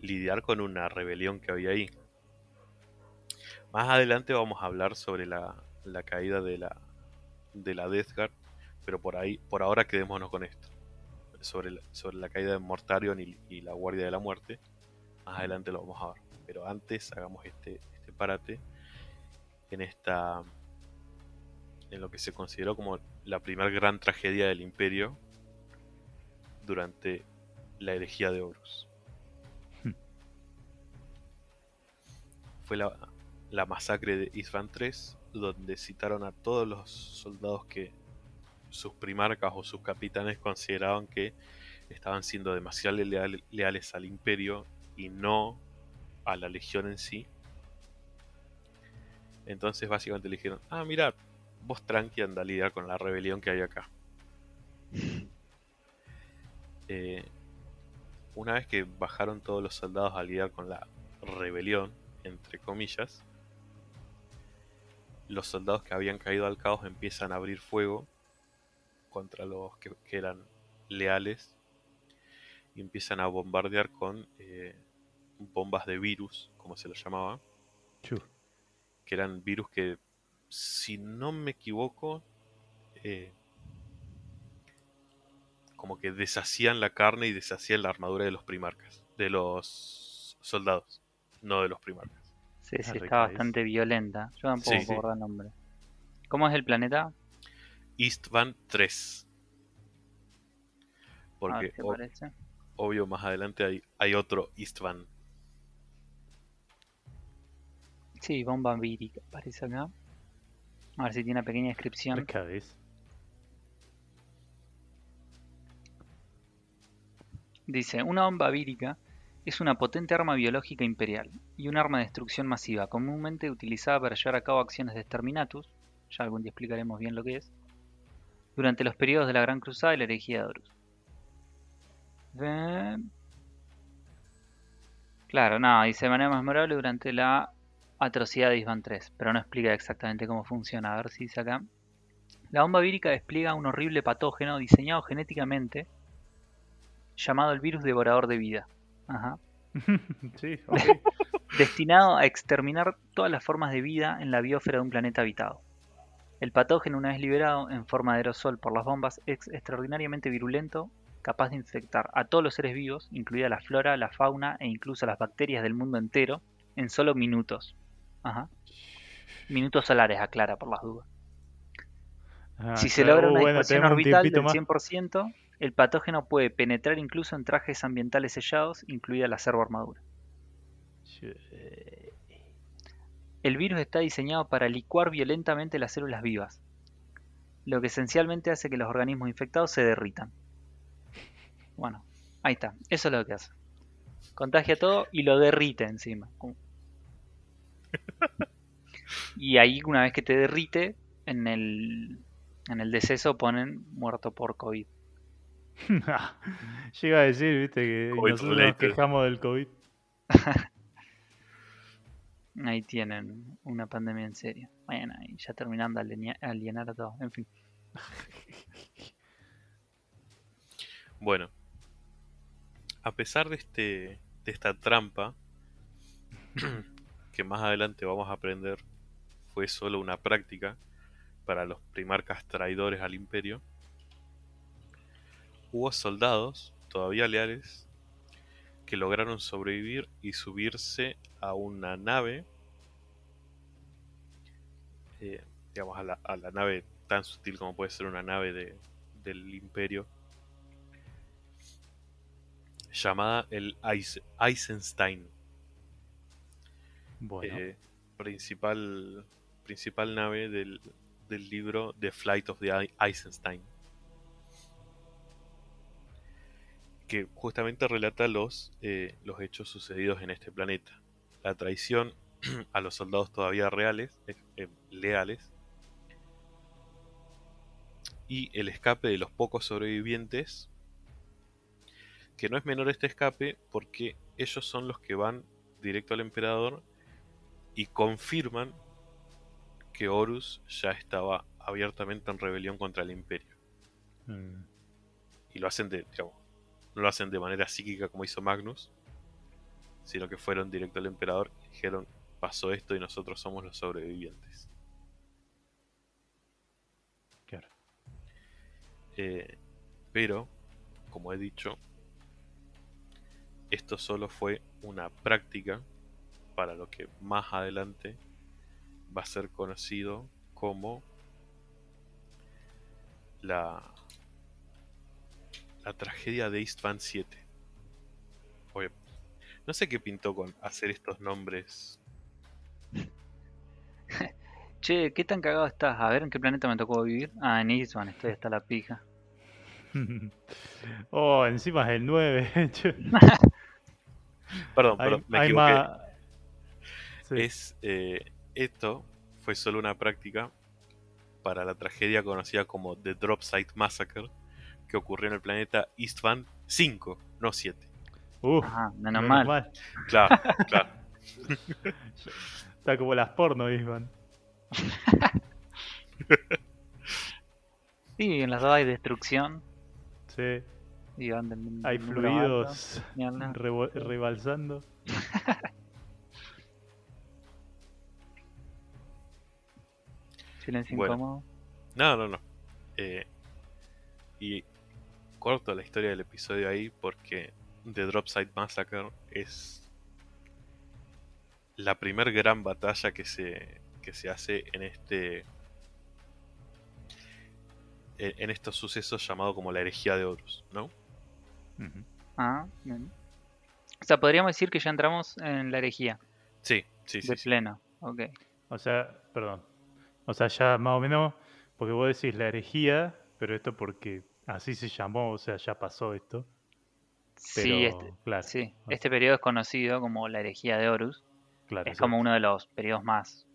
S3: lidiar con una rebelión que había ahí. Más adelante vamos a hablar sobre la, la caída de la, de la Death Guard, pero por ahí, por ahora quedémonos con esto. Sobre la, sobre la caída de Mortarion y, y la Guardia de la Muerte. Más adelante lo vamos a ver. Pero antes hagamos este, este parate en esta. en lo que se consideró como la primera gran tragedia del imperio durante la herejía de Horus.
S2: Hmm.
S3: Fue la, la masacre de Isvan III, donde citaron a todos los soldados que sus primarcas o sus capitanes consideraban que estaban siendo demasiado leal- leales al imperio y no a la legión en sí. Entonces básicamente le dijeron, ah, mirad, vos tranqui anda a lidiar con la rebelión que hay acá. Eh, una vez que bajaron todos los soldados a lidiar con la rebelión, entre comillas, los soldados que habían caído al caos empiezan a abrir fuego contra los que, que eran leales y empiezan a bombardear con eh, bombas de virus, como se lo llamaba, que eran virus que, si no me equivoco, eh, como que deshacían la carne y deshacían la armadura de los primarcas, de los soldados, no de los primarcas.
S1: Sí, sí,
S2: Ah,
S1: está bastante violenta. Yo tampoco
S3: Sí,
S1: me
S3: sí.
S1: el nombre. ¿Cómo es el planeta?
S3: Istvan 3.
S1: A
S3: Porque o-
S1: parece.
S3: obvio más adelante hay, hay otro Istvan.
S1: Sí, bomba vírica, parece acá. A ver si tiene una pequeña descripción.
S2: Arcades.
S1: Dice, una bomba vírica es una potente arma biológica imperial y un arma de destrucción masiva, comúnmente utilizada para llevar a cabo acciones de exterminatus, ya algún día explicaremos bien lo que es, durante los periodos de la Gran Cruzada y la herejía de Horus. Claro, no, dice de manera más memorable durante la atrocidad de Isvan 3, pero no explica exactamente cómo funciona. A ver si dice acá. La bomba vírica despliega un horrible patógeno diseñado genéticamente llamado el virus devorador de vida. Ajá. *laughs*
S2: sí, ok. *laughs*
S1: Destinado a exterminar todas las formas de vida en la biosfera de un planeta habitado. El patógeno, una vez liberado en forma de aerosol por las bombas, es extraordinariamente virulento, capaz de infectar a todos los seres vivos, incluida la flora, la fauna e incluso las bacterias del mundo entero, en solo minutos. Ajá. Minutos solares, aclara por las dudas.
S2: Ah,
S1: Si se logra
S2: Uh,
S1: una
S2: bueno,
S1: dispersión
S2: un
S1: orbital
S2: tiempito
S1: del
S2: más.
S1: 100%, el patógeno puede penetrar incluso en trajes ambientales sellados, incluida la servo-armadura. El virus está diseñado para licuar violentamente las células vivas, lo que esencialmente hace que los organismos infectados se derritan. Bueno, ahí está, eso es lo que hace. Contagia todo y lo derrite encima. Y ahí una vez que te derrite, en el, en el deceso ponen muerto por COVID. *laughs*
S2: Iba a decir, viste, que
S3: COVID
S2: nosotros nos quejamos del COVID. *laughs*
S1: Ahí tienen una pandemia en serio. Bueno, y ya terminando de alienar a todos. En fin. *laughs*
S3: Bueno, a pesar de, este, de esta trampa, *clears throat* que más adelante vamos a aprender, fue solo una práctica para los primarcas traidores al imperio, hubo soldados todavía leales que lograron sobrevivir y subirse a una nave, eh, digamos, a la, a la nave tan sutil como puede ser una nave de- del imperio, llamada el Eis- Eisenstein,
S2: Bueno,
S3: eh, principal, principal nave del, del libro The Flight of the Ei- Eisenstein, que justamente relata los, eh, los hechos sucedidos en este planeta. La traición *clears throat* a los soldados todavía reales, eh, eh, leales, y el escape de los pocos sobrevivientes, que no es menor este escape porque ellos son los que van directo al emperador y confirman que Horus ya estaba abiertamente en rebelión contra el imperio.
S2: mm,
S3: Y lo hacen de, digamos, lo hacen de manera psíquica como hizo Magnus, sino que fueron directo al emperador y dijeron, pasó esto y nosotros somos los sobrevivientes.
S2: claro.
S3: Eh, pero, como he dicho, esto solo fue una práctica para lo que más adelante va a ser conocido como la, la tragedia de Istvan 7. Oye, no sé qué pintó con hacer estos nombres. *laughs*
S1: Che, ¿qué tan cagado estás? A ver en qué planeta me tocó vivir. Ah, en Isvan, estoy hasta la pija. *laughs*
S2: oh, encima es el 9. *laughs* che.
S3: Perdón, perdón, me
S2: hay
S3: equivoqué.
S2: más. Sí.
S3: es eh, esto fue solo una práctica para la tragedia conocida como The Drop Site Massacre que ocurrió en el planeta Istvan 5, no 7.
S2: Uf,
S1: Ajá, menos
S2: menos
S1: mal.
S2: mal.
S3: Claro, claro. *laughs*
S2: Está como las porno, Isman. *laughs*
S1: Sí, en las dos hay destrucción.
S2: Sí,
S1: Y van del del
S2: hay fluidos
S1: alto,
S2: rebalsando. *laughs*
S1: Silencio
S3: Bueno.
S1: incómodo.
S3: No, no, no. Eh, y corto la historia del episodio ahí porque The Drop Site Massacre es la primer gran batalla que se, que se hace en este en, en estos sucesos llamado como la herejía de Horus, ¿no?
S1: Ah, bien. O sea, podríamos decir que ya entramos en la herejía
S3: Sí, sí, sí.
S1: de
S3: sí.
S1: pleno. Ok.
S2: O sea, perdón. O sea, ya más o menos, porque vos decís la herejía, pero esto porque así se llamó, o sea, ya pasó esto. Pero,
S1: sí, este,
S2: claro,
S1: sí, este periodo es conocido como la herejía de Horus.
S2: claro,
S1: Es como uno de los periodos más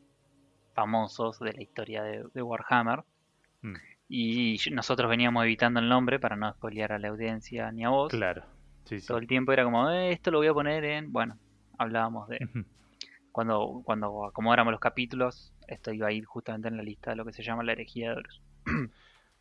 S1: famosos de la historia de, de Warhammer.
S2: Mm,
S1: Y nosotros veníamos evitando el nombre para no spoilear a la audiencia ni a vos.
S2: Claro, sí, sí.
S1: Todo el tiempo era como, "Eh, esto lo voy a poner en... Bueno, hablábamos de...
S2: Ujú.
S1: Cuando, cuando acomodáramos los capítulos, esto iba a ir justamente en la lista de lo que se llama la herejía de Horus. *clears throat*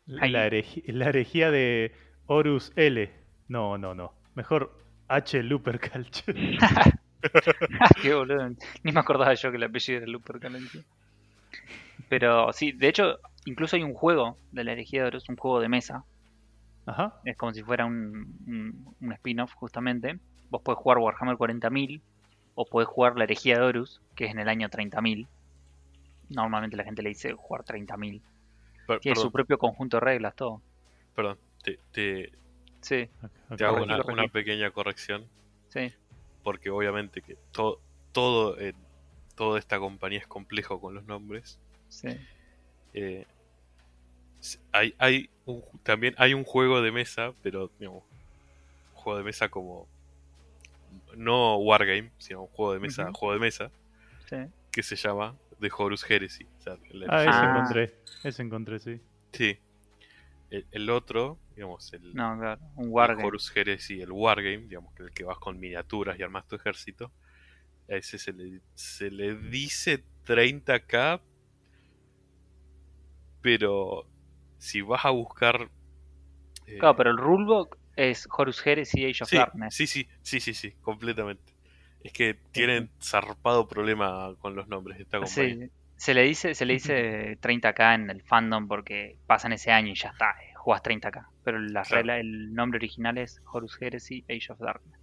S2: La, hereji- la herejía de Horus L. No, no, no. Mejor H. Lupercal. *laughs*
S1: Qué boludo. Ni me acordaba yo que el apellido era Lupercal encima. Pero sí, de hecho, incluso hay un juego de la herejía de Horus, un juego de mesa.
S2: Ajá.
S1: Es como si fuera un, un- un spin-off justamente. Vos podés jugar Warhammer 40.000 o podés jugar la herejía de Horus, que es en el año 30.000. Normalmente la gente le dice jugar 30.000.
S3: Per-
S1: Tiene su propio conjunto de reglas, todo.
S3: perdón, te, te-
S1: Sí,
S3: te hago una, pequeña corrección,
S1: sí.
S3: porque obviamente que to- todo en toda esta compañía es complejo con los nombres.
S1: sí.
S3: Eh, hay, hay un, también hay un juego de mesa, pero digamos, un juego de mesa como no Wargame, sino un juego de mesa,
S1: Ujú.
S3: juego de mesa,
S1: sí.
S3: que se llama The Horus Heresy. O sea, el-
S2: Ah, ese
S1: Ah.
S2: encontré. Ese encontré, sí.
S3: Sí. El, el otro, digamos, el,
S1: No, claro. Un Wargame.
S3: Horus Heresy, el Wargame, digamos, que el que vas con miniaturas y armas tu ejército. A ese se le, se le dice 30k, pero si vas a buscar... eh,
S1: Claro, pero el rulebook es Horus Heresy Age of
S3: sí,
S1: Darkness.
S3: sí, sí, sí, sí, sí, completamente. Es que tienen zarpado problema con los nombres de esta compañía.
S1: Sí, se le dice, se le dice 30k en el fandom porque pasan ese año y ya está, eh, jugás 30k. Pero la
S3: Claro.
S1: regla, el nombre original es Horus Heresy Age of Darkness.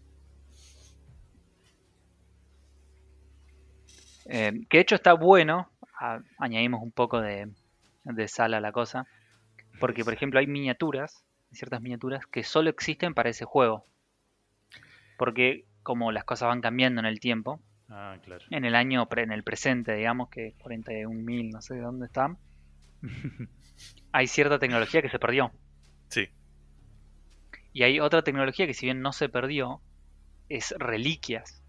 S1: Eh, que de hecho está bueno, a- añadimos un poco de, de sal a la cosa, porque por ejemplo hay miniaturas, ciertas miniaturas que solo existen para ese juego. Porque como las cosas van cambiando en el tiempo,
S2: Ah, claro.
S1: en el año, en el presente, digamos, que 41.000, no sé de dónde está, *laughs* hay cierta tecnología que se perdió.
S3: Sí,
S1: Y hay otra tecnología que si bien no se perdió, es reliquias.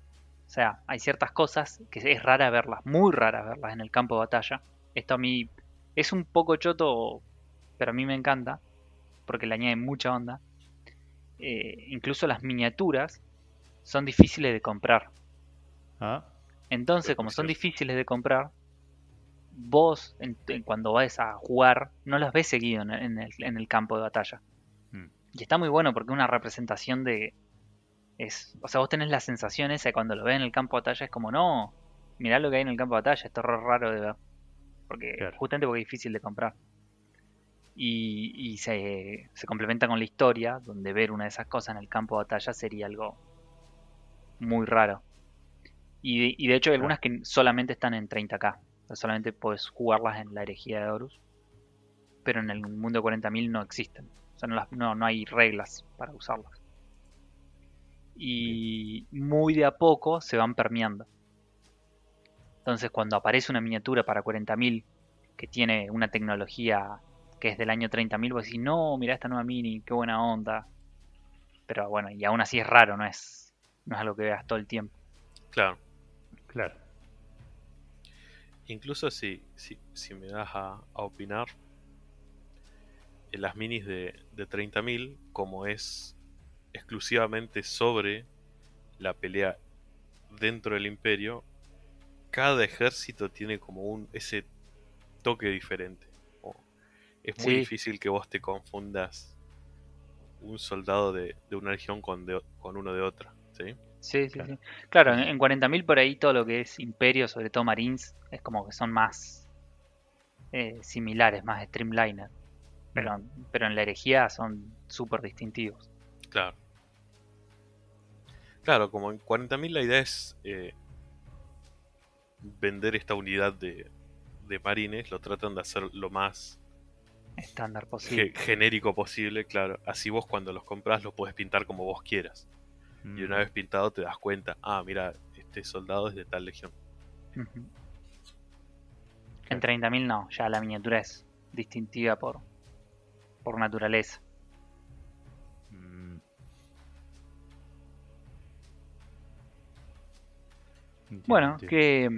S1: O sea, hay ciertas cosas que es rara verlas, muy rara verlas en el campo de batalla. Esto a mí es un poco choto, pero a mí me encanta, porque le añade mucha onda. Eh, incluso las miniaturas son difíciles de comprar.
S2: Ah,
S1: Entonces, como son difíciles de comprar, vos en- en cuando vas a jugar no las ves seguido en, en el, campo de batalla.
S2: Mm.
S1: Y está muy bueno porque una representación de... Es, o sea, vos tenés la sensación esa de cuando lo ves en el campo de batalla es como, no, mirá lo que hay en el campo de batalla, esto es raro de ver. Porque,
S2: Claro.
S1: justamente porque es difícil de comprar. Y, y se, se complementa con la historia, donde ver una de esas cosas en el campo de batalla sería algo muy raro. Y de, y de hecho hay algunas que solamente están en 30k. O sea, solamente puedes jugarlas en la herejía de Horus. Pero en el mundo 40.000 no existen. O sea, no, las- no, no hay reglas para usarlas. Y muy de a poco se van permeando. Entonces cuando aparece una miniatura para 40.000 que tiene una tecnología que es del año 30.000, vos decís, no, mira esta nueva mini, qué buena onda. Pero bueno, y aún así es raro, no es, no es algo que veas todo el tiempo.
S3: claro.
S2: claro.
S3: Incluso si, si, si me das a, a opinar, en las minis de, de 30.000, como es exclusivamente sobre la pelea dentro del imperio, cada ejército tiene como un ese toque diferente. O es muy
S1: Sí.
S3: difícil que vos te confundas un soldado de, de una región con, de- con uno de otra. ¿Sí?
S1: Sí, sí,
S2: Claro.
S1: sí. Claro, en, en 40.000 por ahí todo lo que es Imperio, sobre todo Marines, es como que son más eh, similares, más streamliner. Pero, pero en la herejía son súper distintivos.
S3: Claro. Claro, como en 40.000 la idea es eh, vender esta unidad de, de marines, lo tratan de hacer lo más
S1: Estándar
S3: ge-
S1: posible.
S3: genérico posible, claro. Así vos cuando los compras los puedes pintar como vos quieras. Y una vez pintado te das cuenta, ah, mira, este soldado es de tal legión.
S1: Ujú. En 30.000 no, ya la miniatura es distintiva por, por naturaleza.
S2: Mm.
S1: Bueno. ¿qué,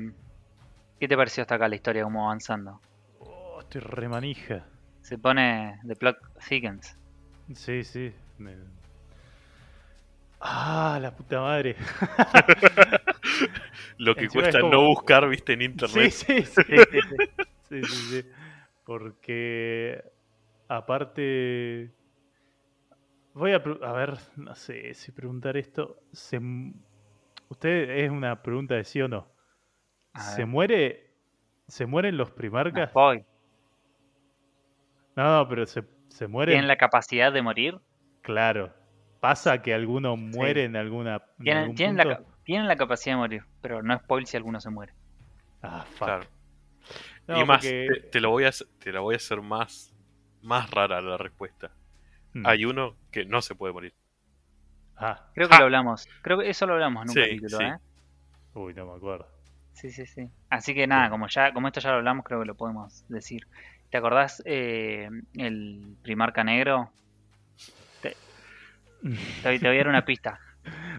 S1: ¿qué te pareció hasta acá la historia, cómo va avanzando?
S2: Oh, estoy remanija.
S1: Se pone The Plot Thickens.
S2: Sí, sí. me- Ah, la puta madre. *laughs*
S3: Lo que
S2: Encima
S3: cuesta
S2: como-
S3: no buscar, viste, en internet.
S2: sí, sí.
S1: Sí, sí, sí.
S2: Sí, sí, sí. Porque aparte voy a a ver, no sé si preguntar esto. Se, usted es una pregunta de sí o no. ¿Se muere? ¿Se mueren los
S1: No,
S2: primarcas? No, no, pero se, se mueren.
S1: ¿Tienen la capacidad de morir?
S2: Claro. ¿Pasa que alguno muere en alguna en
S1: Tienen,
S2: algún
S1: tienen, la, tienen la capacidad de morir, pero no spoil si alguno se muere.
S2: Ah, fuck.
S3: Claro.
S2: No,
S3: y más,
S2: porque-
S3: te, te lo voy a, te la voy a hacer más, más rara la respuesta.
S2: Hmm.
S3: Hay uno que no se puede morir.
S2: Ah,
S1: Creo que
S3: Ah.
S1: lo hablamos. Creo que eso lo hablamos en un
S3: Sí,
S1: capítulo,
S3: sí.
S1: ¿eh?
S2: uy, no me acuerdo.
S1: Sí, sí, sí. Así que nada, como ya, como esto ya lo hablamos, creo que lo podemos decir. ¿Te acordás eh, el primarca negro? Te, te voy a dar una pista.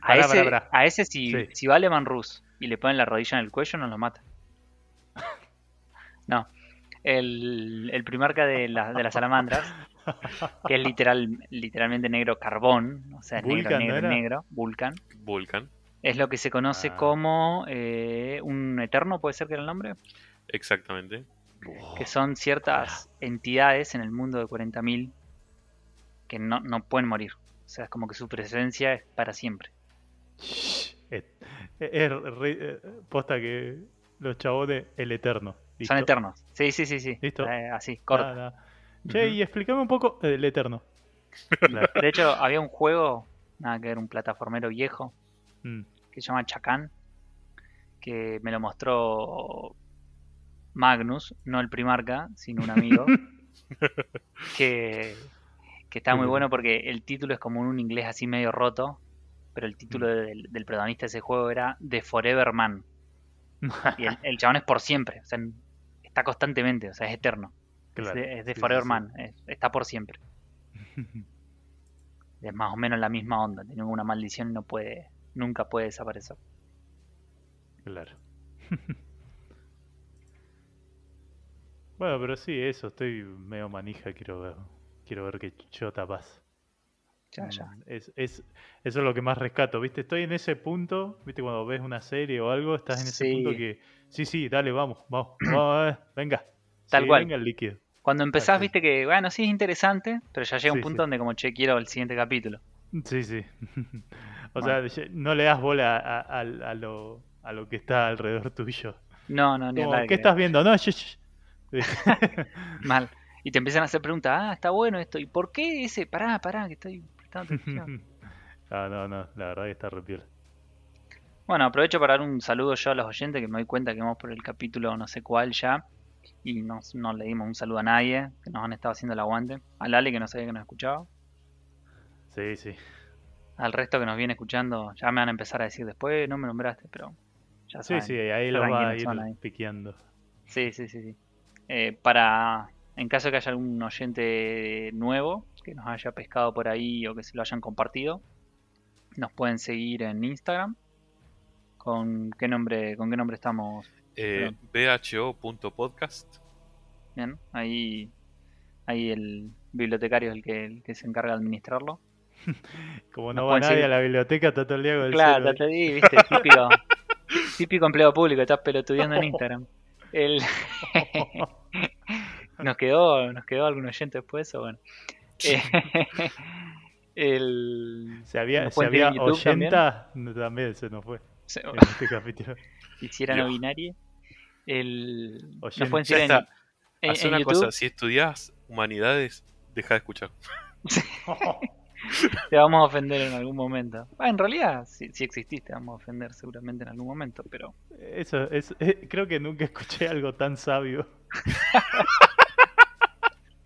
S1: A *laughs*
S2: Pará,
S1: ese,
S2: pará, pará.
S1: a ese si,
S2: Sí.
S1: si va Leman Rus y le ponen la rodilla en el cuello, no lo mata. No. El, el primarca de, la- de las salamandras, que es literal, literalmente negro carbón, o sea, es negro,
S2: Vulcan, ¿no
S1: negro,
S2: era?
S1: negro, Vulcan.
S3: Vulcan.
S1: Es lo que se conoce
S2: Ah.
S1: como eh, un eterno, puede ser que era el nombre,
S3: Exactamente.
S1: que son ciertas entidades en el mundo de 40.000 que no, no pueden morir. O sea, es como que su presencia es para siempre.
S2: Es, es re- eh, posta que los chabones, el eterno.
S1: Son eternos. Sí, sí, sí, sí.
S2: Listo.
S1: Eh, así,
S2: nada. Che, y explícame un poco el eterno. Claro.
S1: De hecho, había un juego, nada que ver, un plataformero viejo,
S2: Mm.
S1: que se llama Chacan, que me lo mostró Magnus, no el primarca, sino un amigo, *laughs* que, que está muy bueno porque el título es como un inglés así medio roto, pero el título
S2: Mm.
S1: del, del protagonista de ese juego era The Forever Man. *laughs* Y el, el chabón es por siempre, o sea, está constantemente, o sea, es eterno.
S2: Claro.
S1: Es de, es de
S2: Sí, sí,
S1: Forever
S2: sí.
S1: Man, es- está por siempre. *laughs* Es más o menos la misma onda, tiene una maldición y no puede, nunca puede desaparecer.
S2: Claro. *laughs* bueno, pero sí, eso, estoy medio manija, quiero ver, quiero ver qué chota pasa.
S1: Ya, ya.
S2: Mm, Es, es, eso es lo que más rescato, ¿viste? Estoy en ese punto, ¿viste? Cuando ves una serie o algo, estás en ese
S1: Sí.
S2: punto que, sí, sí, dale, vamos, vamos, *clears throat* vamos, venga.
S1: Tal
S2: Sí,
S1: cual.
S2: Venga el líquido.
S1: Cuando empezás,
S2: Así.
S1: viste que, bueno, sí es interesante, pero ya llega un
S2: Sí,
S1: punto donde como, che, quiero el siguiente capítulo.
S2: Sí, sí. *laughs* o
S1: Bueno.
S2: sea, no le das bola a, a- a lo, a lo que está alrededor *laughs* tuyo.
S1: No, no, ni
S2: Como, ¿Qué estás viendo? No. *laughs*
S1: Mal. Y te empiezan a hacer preguntas, ah, está bueno esto, ¿y por qué ese? Pará, pará, que estoy prestando atención. *laughs*
S2: Ah, no, no, la verdad que está re piola.
S1: Bueno, aprovecho para dar un saludo yo a los oyentes, que me doy cuenta que vamos por el capítulo no sé cuál ya. Y no, no le dimos un saludo a nadie, que nos han estado haciendo el aguante. A Lali, que no sabía que nos escuchaba.
S2: Sí, sí.
S1: Al resto que nos viene escuchando, ya me van a empezar a decir después, no me nombraste, pero ya
S2: Sí,
S1: saben.
S2: sí, ahí
S1: ya
S2: los
S1: saben
S2: va a ir
S1: ahí.
S2: piqueando.
S1: Sí, sí, sí, sí. Eh, para, en caso de que haya algún oyente nuevo que nos haya pescado por ahí o que se lo hayan compartido, nos pueden seguir en Instagram. ¿Con qué nombre, con qué nombre estamos?
S3: Eh, bho.podcast.
S1: Bien, ahí, ahí el bibliotecario es el que, el que se encarga de administrarlo. *laughs*
S2: Como
S1: Nos
S2: no va nadie
S1: seguir.
S2: a la biblioteca, está todo el día con el
S1: Claro,
S2: celu ahí.
S1: te di, viste, típico, *laughs* típico empleado público, estás pelotudeando en Instagram. *laughs* El... nos quedó, nos quedó algún oyente después, o bueno. Eh, *laughs* el...
S2: Si había,
S1: también.
S2: 80, no, también se nos fue *laughs*
S1: se-
S2: en este capítulo. *laughs*
S1: hiciera no binario. El... Nos pueden seguir en, en-
S3: Haz
S1: en
S3: una
S1: YouTube.
S3: cosa, si estudias humanidades, deja de escuchar.
S1: Te vamos a ofender en algún momento. Ah, en realidad, si, si exististe, te vamos a ofender seguramente en algún momento, pero
S2: Eso, es, eh, creo que nunca escuché algo tan sabio.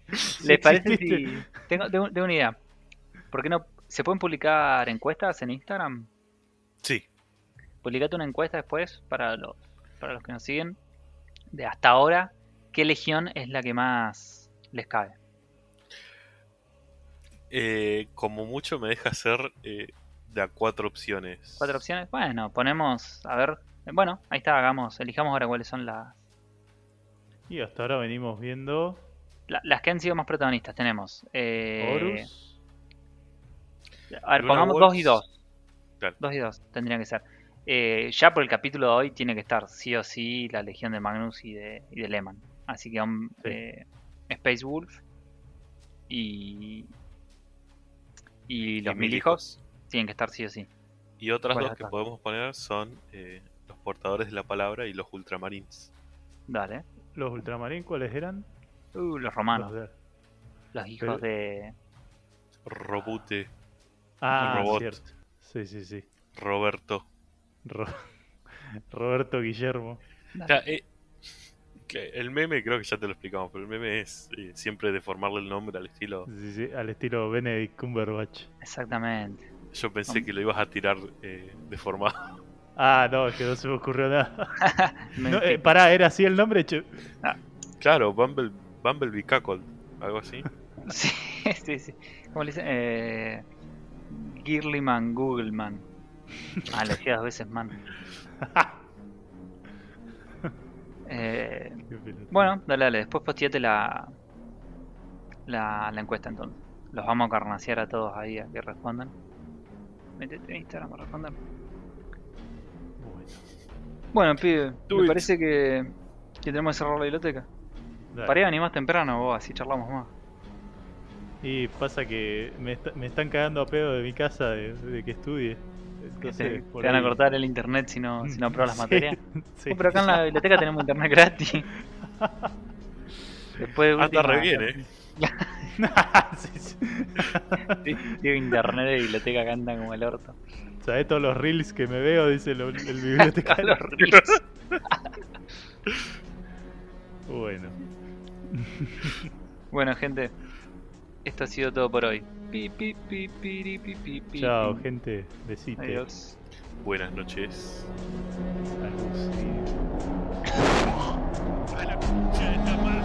S2: *laughs*
S1: ¿les parece si... Tengo, tengo- tengo una idea. ¿Por qué no... ¿Se pueden publicar encuestas en Instagram?
S3: Sí,
S1: Publicate una encuesta después para los, para los que nos siguen de hasta ahora ¿qué legión es la que más les cabe?
S3: Eh, como mucho me deja hacer eh, de a cuatro opciones.
S1: ¿Cuatro opciones? Bueno, ponemos, a ver, bueno, ahí está, hagamos, elijamos ahora cuáles son las,
S2: Y hasta ahora venimos viendo
S1: la- las que han sido más protagonistas. Tenemos, eh,
S2: Horus.
S1: a ver,
S3: Luna
S1: pongamos
S3: Wolves.
S1: dos y dos.
S3: Claro.
S1: Dos y dos, tendrían que ser. Eh, ya por el capítulo de hoy tiene que estar sí o sí la legión de Magnus y de, y de Lehman. Así que
S2: Sí.
S1: eh, Space Wolf y, y los
S3: Y
S1: Milihawks tienen que estar sí o sí.
S3: Y otras
S1: ¿Cuáles
S3: dos que podemos poner son eh, los portadores de la palabra y los ultramarines.
S1: Dale.
S2: Los ultramarín, ¿cuáles eran?
S1: Uh, los romanos,
S2: Los de-
S1: los hijos
S2: Pero-
S1: de...
S3: Robute,
S2: Ah,
S3: robot.
S2: cierto. Sí, sí, sí.
S3: Roberto.
S2: Ro- *laughs* Roberto Guillermo.
S3: O sea, eh, el meme creo que ya te lo explicamos, pero el meme es eh, siempre deformarle el nombre al estilo.
S2: Sí, sí, al estilo Benedict Cumberbatch.
S1: Exactamente.
S3: Yo pensé que lo ibas a tirar eh, deformado. *laughs*
S2: Ah, no, que no se me ocurrió nada. *laughs* No, eh, pará, ¿era así el nombre? Che-
S3: Claro, Bumble, Bumblebee Cackle, algo así. *laughs*
S1: Sí, sí, sí. ¿Cómo le dicen? Eh, Girlyman, Googleman. Ah, le decía dos veces man. *laughs* Eh, bueno, dale, dale. Después posteate la, la, la encuesta entonces. Los vamos a carnaciar a todos ahí a que respondan. Métete en Instagram a responder.
S2: Bueno,
S1: pibe, me
S3: it.
S1: parece que, que tenemos que cerrar la biblioteca.
S2: Dale.
S1: Para ir a venir más temprano, vos, así charlamos más.
S2: Y pasa que me, me están cagando a pedo de mi casa de, de que estudie. Entonces,
S1: te, van a cortar el internet si no, *laughs* si no apruebas las
S2: Sí,
S1: materias. *laughs*
S2: sí.
S1: Oh, pero acá en la biblioteca tenemos internet gratis. *laughs* Después de
S3: Anda
S1: última-
S3: re bien, eh.
S2: Sí, sí.
S1: Sí, Digo, internet de biblioteca cantan como el orto.
S2: ¿Sabés todos los reels que me veo? Dice el, el bibliotecario.
S1: Los reels.
S2: bueno, *laughs*
S1: bueno, gente, esto ha sido todo por hoy. Pi, pi, pi,
S2: Chao, gente. Besitos.
S1: Adiós.
S3: Buenas noches.
S2: Adiós. *gasps* A la